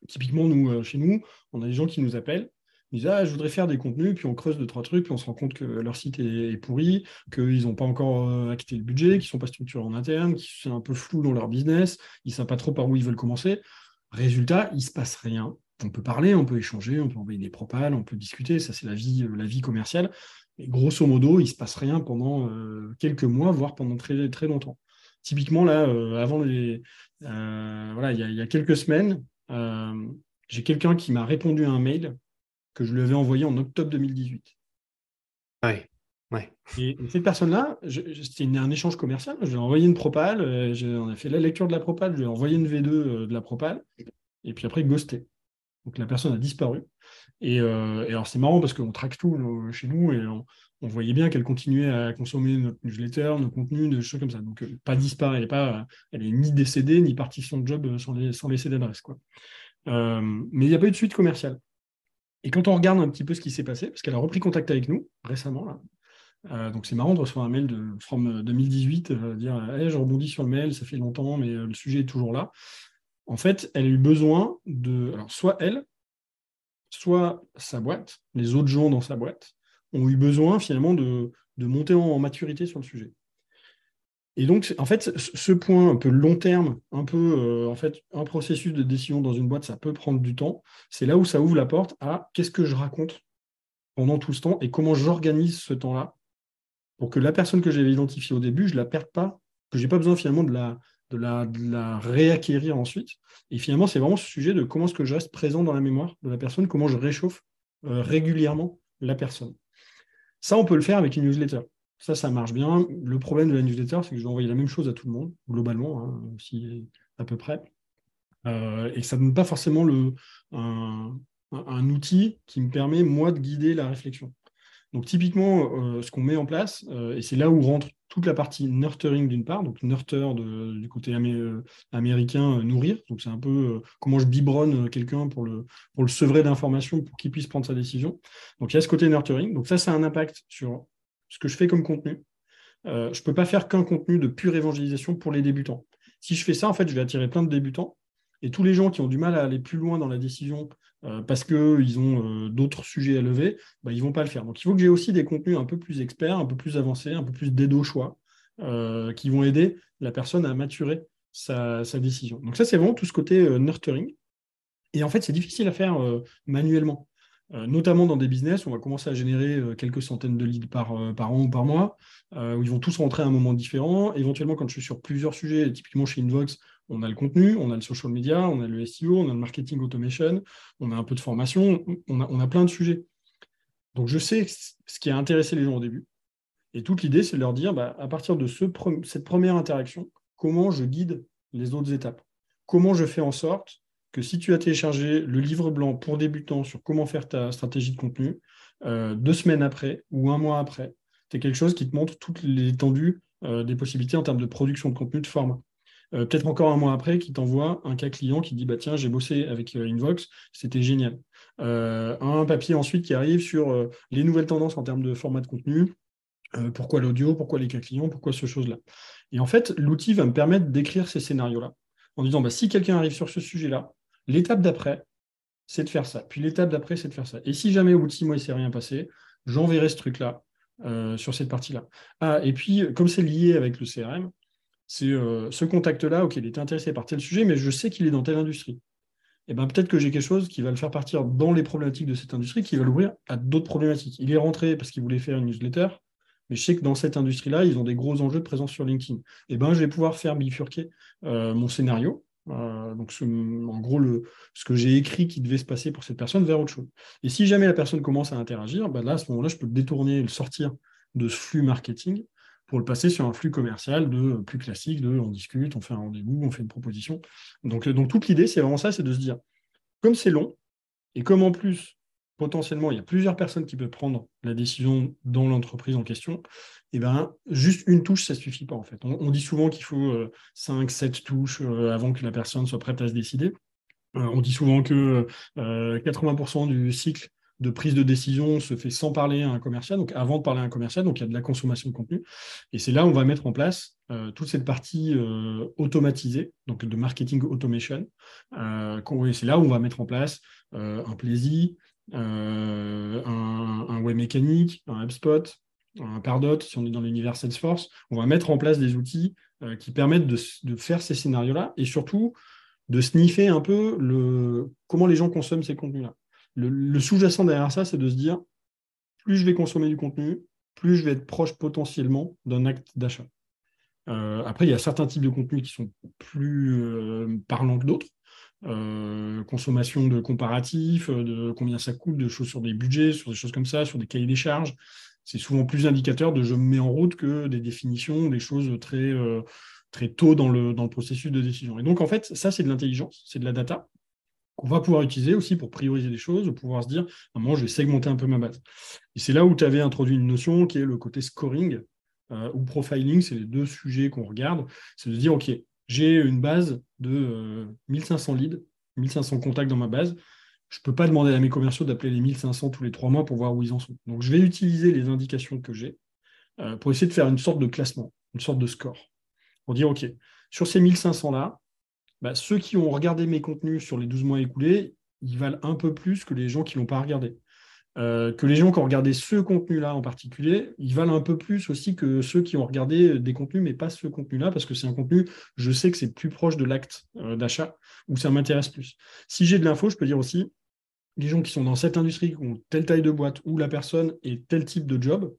Typiquement, nous, euh, chez nous, on a des gens qui nous appellent, ils disent ah, je voudrais faire des contenus, puis on creuse deux, trois trucs, puis on se rend compte que leur site est, pourri, qu'ils n'ont pas encore euh, acquitté le budget, qu'ils ne sont pas structurés en interne, qu'ils sont un peu flous dans leur business, ils ne savent pas trop par où ils veulent commencer. Résultat, il ne se passe rien on peut parler, on peut échanger, on peut envoyer des propales, on peut discuter, ça c'est la vie, euh, la vie commerciale. Mais grosso modo, il ne se passe rien pendant euh, quelques mois, voire pendant très, très longtemps. Typiquement, là, euh, avant les. voilà, il y, a, quelques semaines, j'ai quelqu'un qui m'a répondu à un mail que je lui avais envoyé en octobre 2018. Oui. Et, cette personne-là, c'était un échange commercial. Je lui ai envoyé une propale, on a fait la lecture de la propale, je lui ai envoyé une V2 de la propale, et puis après, ghosté. Donc la personne a disparu. Et, alors c'est marrant parce qu'on traque tout chez nous et on, voyait bien qu'elle continuait à consommer notre newsletter, nos contenus, des choses comme ça. Donc, euh, pas disparaît, elle n'est elle est ni décédée, ni partie de son job sans, laisser d'adresse. Euh, mais il n'y a pas eu de suite commerciale. Et quand on regarde un petit peu ce qui s'est passé, parce qu'elle a repris contact avec nous récemment, là, euh, donc c'est marrant de recevoir un mail de From 2018, dire je rebondis sur le mail, ça fait longtemps, mais le sujet est toujours là. En fait, elle a eu besoin de. Alors, soit elle, soit sa boîte, les autres gens dans sa boîte, ont eu besoin finalement de, monter en, maturité sur le sujet. Et donc, en fait, ce point un peu long terme, un peu, euh, en fait, un processus de décision dans une boîte, ça peut prendre du temps. C'est là où ça ouvre la porte à qu'est-ce que je raconte pendant tout ce temps et comment j'organise ce temps-là pour que la personne que j'avais identifiée au début, je ne la perde pas, que je n'ai pas besoin finalement de la, de, la, réacquérir ensuite. Et finalement, c'est vraiment ce sujet de comment est-ce que je reste présent dans la mémoire de la personne, comment je réchauffe euh, régulièrement la personne. Ça, on peut le faire avec une newsletter. Ça, ça marche bien. Le problème de la newsletter, c'est que je vais envoyer la même chose à tout le monde, globalement, hein, à peu près. Euh, et ça ne donne pas forcément un, outil qui me permet, moi, de guider la réflexion. Donc, typiquement, euh, ce qu'on met en place, euh, et c'est là où rentre toute la partie nurturing d'une part, donc nurture du côté américain, nourrir. Donc, c'est un peu comment je biberonne quelqu'un pour le, pour le sevrer d'informations pour qu'il puisse prendre sa décision. Donc, il y a ce côté nurturing. Donc, ça, ça a un impact sur ce que je fais comme contenu. je ne peux pas faire qu'un contenu de pure évangélisation pour les débutants. Si je fais ça, en fait, je vais attirer plein de débutants. Et tous les gens qui ont du mal à aller plus loin dans la décision euh, parce qu'ils ont euh, d'autres sujets à lever, bah, ils ne vont pas le faire. Donc il faut que j'ai aussi des contenus un peu plus experts, un peu plus avancés, un peu plus d'aide au choix, euh, qui vont aider la personne à maturer sa, décision. Donc ça, c'est vraiment tout ce côté nurturing. Et en fait, c'est difficile à faire manuellement. Notamment dans des business, on va commencer à générer quelques centaines de leads par, par an ou par mois, où ils vont tous rentrer à un moment différent. Éventuellement, quand je suis sur plusieurs sujets, typiquement chez Invox, on a le contenu, on a le social media, on a le SEO, on a le marketing automation, on a un peu de formation, on a, plein de sujets. Donc je sais ce qui a intéressé les gens au début. Et toute l'idée, c'est de leur dire, bah, à partir de cette première interaction, comment je guide les autres étapes? Comment je fais en sorte que si tu as téléchargé le livre blanc pour débutants sur comment faire ta stratégie de contenu, euh, deux semaines après ou un mois après, tu as quelque chose qui te montre toute l'étendue euh, des possibilités en termes de production de contenu, de format. Euh, peut-être encore un mois après, qui t'envoie un cas client qui dit bah, Tiens, j'ai bossé avec Invox, c'était génial. Un papier ensuite qui arrive sur les nouvelles tendances en termes de format de contenu. pourquoi l'audio, pourquoi les cas clients, pourquoi ce chose-là. Et en fait, l'outil va me permettre d'écrire ces scénarios-là en disant bah, si quelqu'un arrive sur ce sujet-là, l'étape d'après, c'est de faire ça. Puis l'étape d'après, c'est de faire ça. Et si jamais au bout de six mois, il ne s'est rien passé, j'enverrai ce truc-là sur cette partie-là. Ah, et puis, comme c'est lié avec le CRM, c'est euh, ce contact-là, ok, il est intéressé par tel sujet, mais je sais qu'il est dans telle industrie. Et eh ben peut-être que j'ai quelque chose qui va le faire partir dans les problématiques de cette industrie, qui va l'ouvrir à d'autres problématiques. Il est rentré parce qu'il voulait faire une newsletter, mais je sais que dans cette industrie-là, ils ont des gros enjeux de présence sur LinkedIn. Et eh ben je vais pouvoir faire bifurquer euh, mon scénario. Euh, donc, en gros, le, ce que j'ai écrit qui devait se passer pour cette personne vers autre chose. Et si jamais la personne commence à interagir, ben là, à ce moment-là, je peux le détourner, le sortir de ce flux marketing pour le passer sur un flux commercial de euh, plus classique, de on discute, on fait un rendez-vous, on fait une proposition. Donc, euh, donc toute l'idée, c'est vraiment ça, c'est de se dire, comme c'est long, et comme en plus, potentiellement, il y a plusieurs personnes qui peuvent prendre la décision dans l'entreprise en question, et eh ben, juste une touche, ça ne suffit pas en fait. On, dit souvent qu'il faut 5, euh, 7 touches avant que la personne soit prête à se décider. on dit souvent que 80% du cycle de prise de décision se fait sans parler à un commercial, donc avant de parler à un commercial, donc il y a de la consommation de contenu. Et c'est là où on va mettre en place euh, toute cette partie euh, automatisée, donc de marketing automation. Euh, c'est là où on va mettre en place un plaisir, un, un, web mécanique, un HubSpot, un Pardot, si on est dans l'univers Salesforce. On va mettre en place des outils qui permettent de, faire ces scénarios-là et surtout de sniffer un peu comment les gens consomment ces contenus-là le, sous-jacent derrière ça, c'est de se dire, plus je vais consommer du contenu, plus je vais être proche potentiellement d'un acte d'achat. Euh, après, il y a certains types de contenus qui sont plus euh, parlants que d'autres. Euh, consommation de comparatifs, de combien ça coûte, de choses sur des budgets, sur des choses comme ça, sur des cahiers des charges. c'est souvent plus indicateur de je me mets en route que des définitions, des choses très, euh, très tôt dans le, dans le processus de décision. Et donc, en fait, ça, c'est de l'intelligence, c'est de la data qu'on va pouvoir utiliser aussi pour prioriser des choses, pouvoir se dire, à un moment, je vais segmenter un peu ma base. Et c'est là où tu avais introduit une notion qui est le côté scoring euh, ou profiling, c'est les deux sujets qu'on regarde. C'est de dire, OK, j'ai une base de 1500 euh, leads, 1500 contacts dans ma base. Je ne peux pas demander à mes commerciaux d'appeler les 1500 tous les trois mois pour voir où ils en sont. Donc, je vais utiliser les indications que j'ai euh, pour essayer de faire une sorte de classement, une sorte de score. Pour dire, OK, sur ces 1500-là, bah, ceux qui ont regardé mes contenus sur les 12 mois écoulés, ils valent un peu plus que les gens qui ne l'ont pas regardé. Euh, que les gens qui ont regardé ce contenu-là en particulier, ils valent un peu plus aussi que ceux qui ont regardé des contenus, mais pas ce contenu-là, parce que c'est un contenu, je sais que c'est plus proche de l'acte euh, d'achat, où ça m'intéresse plus. Si j'ai de l'info, je peux dire aussi, les gens qui sont dans cette industrie, qui ont telle taille de boîte, où la personne est tel type de job,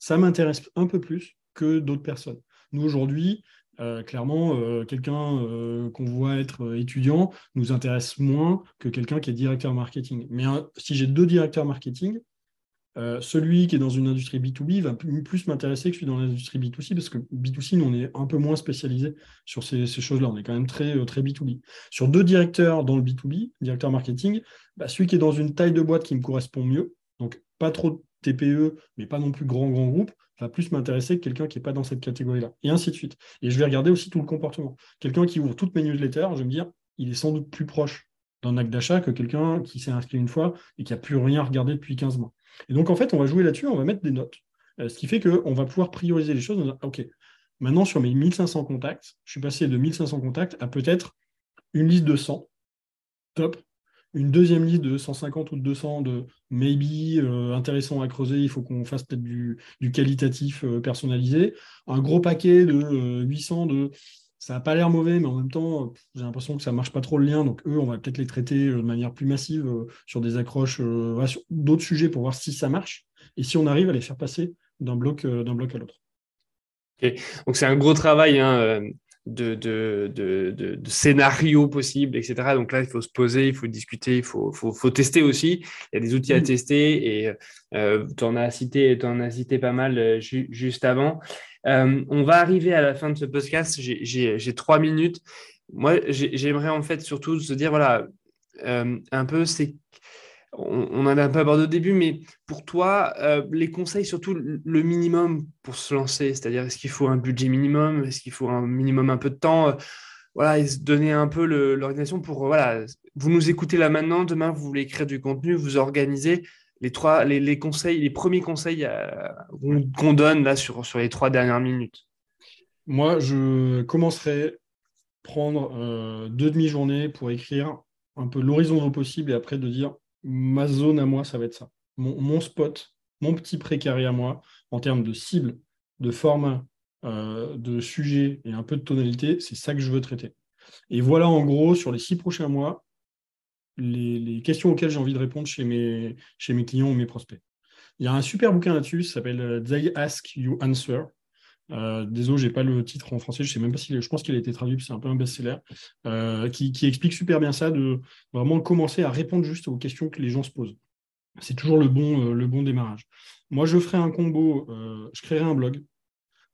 ça m'intéresse un peu plus que d'autres personnes. Nous, aujourd'hui, euh, clairement, euh, quelqu'un euh, qu'on voit être étudiant nous intéresse moins que quelqu'un qui est directeur marketing. Mais si j'ai deux directeurs marketing, celui qui est dans une industrie B2B va plus, m'intéresser que celui dans l'industrie B2C, parce que B2C, nous, on est un peu moins spécialisé sur ces, choses-là. On est quand même très, très B2B. Sur deux directeurs dans le B2B, directeur marketing, bah, celui qui est dans une taille de boîte qui me correspond mieux, donc pas trop TPE, mais pas non plus grand, grand groupe, va plus m'intéresser que quelqu'un qui n'est pas dans cette catégorie-là. Et ainsi de suite. Et je vais regarder aussi tout le comportement. Quelqu'un qui ouvre toutes mes newsletters, je vais me dire, il est sans doute plus proche d'un acte d'achat que quelqu'un qui s'est inscrit une fois et qui n'a plus rien regardé depuis 15 mois. Et donc, en fait, on va jouer là-dessus, on va mettre des notes. Euh, ce qui fait qu'on va pouvoir prioriser les choses. OK, maintenant, sur mes 1500 contacts, je suis passé de 1500 contacts à peut-être une liste de 100. Top une deuxième liste de 150 ou de 200 de maybe euh, intéressant à creuser, il faut qu'on fasse peut-être du, qualitatif euh, personnalisé, un gros paquet de 800 euh, de ça n'a pas l'air mauvais, mais en même temps, j'ai l'impression que ça ne marche pas trop le lien. Donc, eux, on va peut-être les traiter de manière plus massive sur des accroches, d'autres sujets pour voir si ça marche et si on arrive à les faire passer d'un bloc, à l'autre. Donc, c'est un gros travail. Hein, de, de, de, de, scénarios possibles, etc. Donc là, il faut se poser, il faut discuter, il faut, faut, faut tester aussi. Il y a des outils à mm. tester et euh, tu en as cité, en as cité pas mal euh, juste avant. Euh, on va arriver à la fin de ce podcast. J'ai trois minutes. Moi, j'aimerais en fait surtout se dire, voilà, un peu, c'est on, en a un peu abordé au début, mais pour toi, euh, les conseils, surtout le minimum pour se lancer, c'est-à-dire est-ce qu'il faut un budget minimum, est-ce qu'il faut un minimum un peu de temps, euh, voilà, et se donner un peu l'organisation pour, voilà, vous nous écoutez là maintenant, demain vous voulez écrire du contenu, vous organisez les trois, les, conseils, les premiers conseils euh, qu'on donne là sur, sur les trois dernières minutes. Moi, je commencerai prendre deux demi-journées pour écrire un peu l'horizon possible et après de dire ma zone à moi, ça va être ça. Mon, spot, mon petit précaré à moi, en termes de cible, de format, euh, de sujet et un peu de tonalité, c'est ça que je veux traiter. Et voilà en gros, sur les six prochains mois, les, questions auxquelles j'ai envie de répondre chez mes, chez mes clients ou mes prospects. Il y a un super bouquin là-dessus, ça s'appelle euh, They Ask You Answer. Euh, désolé, je n'ai pas le titre en français, je sais même pas si je pense qu'il a été traduit, c'est un peu un best-seller, euh, qui, explique super bien ça, de vraiment commencer à répondre juste aux questions que les gens se posent. C'est toujours le bon, euh, le bon démarrage. Moi, je ferai un combo, je créerai un blog.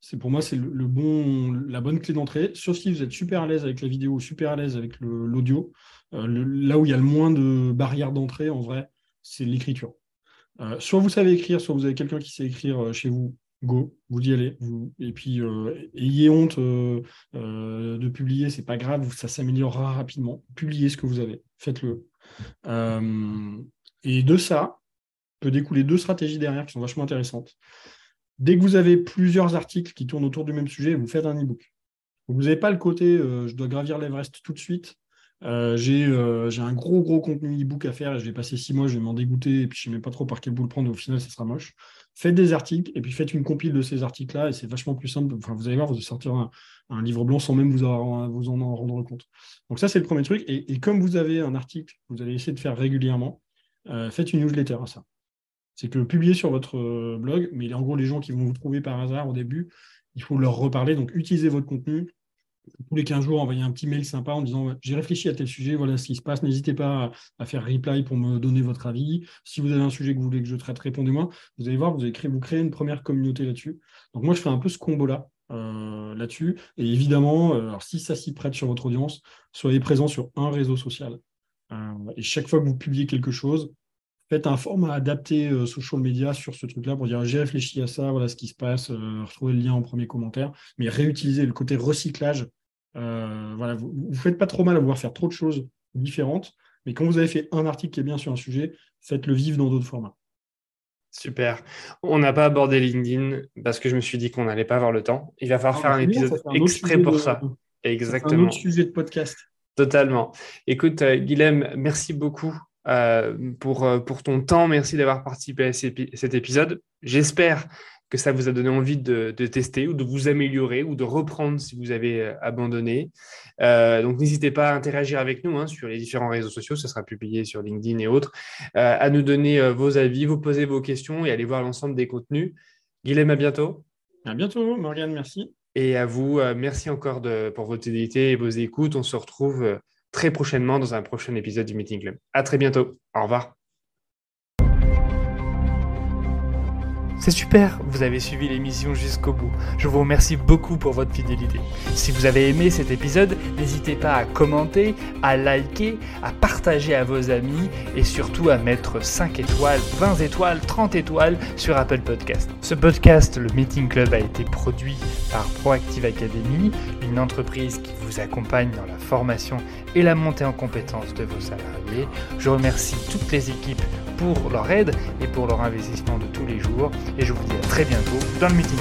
C'est pour moi, c'est le, bon, la bonne clé d'entrée, sauf si vous êtes super à l'aise avec la vidéo, super à l'aise avec l'audio. là où il y a le moins de barrières d'entrée, en vrai, c'est l'écriture. soit vous savez écrire, soit vous avez quelqu'un qui sait écrire chez vous, go, vous y allez. Et puis, euh, ayez honte euh, euh, de publier, c'est pas grave, ça s'améliorera rapidement. Publiez ce que vous avez, faites-le. et de ça, peut découler deux stratégies derrière qui sont vachement intéressantes. Dès que vous avez plusieurs articles qui tournent autour du même sujet, vous faites un e-book. Vous n'avez pas le côté je dois gravir l'Everest tout de suite. J'ai un gros, gros contenu e-book à faire et je vais passer six mois, je vais m'en dégoûter et puis je ne sais même pas trop par quel bout le prendre. Au final, ça sera moche. Faites des articles et puis faites une compile de ces articles-là et c'est vachement plus simple. Vous allez voir, vous allez sortir un, livre blanc sans même vous, vous en, rendre compte. Donc, ça, c'est le premier truc. Et, comme vous avez un article, vous allez essayer de faire régulièrement, euh, faites une newsletter à ça. C'est que publier sur votre blog, mais en gros, les gens qui vont vous trouver par hasard au début, il faut leur reparler. Donc, utilisez votre contenu tous les 15 jours, envoyer un petit mail sympa en disant j'ai réfléchi à tel sujet, voilà ce qui se passe. N'hésitez pas à, faire reply pour me donner votre avis. Si vous avez un sujet que vous voulez que je traite, répondez-moi. Vous allez voir, vous allez créer, vous créez une première communauté là-dessus. Donc moi, je fais un peu ce combo-là. Euh, là-dessus. Et évidemment, euh, alors si ça s'y prête sur votre audience, soyez présent sur un réseau social. Euh, et chaque fois que vous publiez quelque chose, faites un format adapté social media sur ce truc-là pour dire j'ai réfléchi à ça, voilà ce qui se passe, retrouvez le lien en premier commentaire, mais réutilisez le côté recyclage. Voilà, vous ne faites pas trop mal à vouloir faire trop de choses différentes, mais quand vous avez fait un article qui est bien sur un sujet, faites-le vivre dans d'autres formats. Super. On n'a pas abordé LinkedIn parce que je me suis dit qu'on n'allait pas avoir le temps. Il va falloir ah, faire un épisode exprès pour ça. Exactement. Un autre sujet de podcast. Totalement. Écoute, euh, Guilhem, merci beaucoup euh, pour, euh, pour ton temps. Merci d'avoir participé à cet épisode. J'espère que ça vous a donné envie de, tester ou de vous améliorer ou de reprendre si vous avez euh, abandonné. Euh, donc n'hésitez pas à interagir avec nous hein, sur les différents réseaux sociaux, ça sera publié sur LinkedIn et autres, euh, à nous donner vos avis, vous poser vos questions et aller voir l'ensemble des contenus. Guilhem, à bientôt. À bientôt, Morgane, merci. Et à vous, merci encore de, pour votre fidélité et vos écoutes. On se retrouve très prochainement dans un prochain épisode du Meeting Club. À très bientôt. Au revoir. C'est super, vous avez suivi l'émission jusqu'au bout. Je vous remercie beaucoup pour votre fidélité. Si vous avez aimé cet épisode, n'hésitez pas à commenter, à liker, à partager à vos amis et surtout à mettre 5 étoiles, 20 étoiles, 30 étoiles sur Apple Podcast. Ce podcast, le Meeting Club, a été produit par Proactive Academy, une entreprise qui vous accompagne dans la formation et la montée en compétences de vos salariés. Je remercie toutes les équipes pour leur aide et pour leur investissement de tous les jours. Et je vous dis à très bientôt dans le Meeting.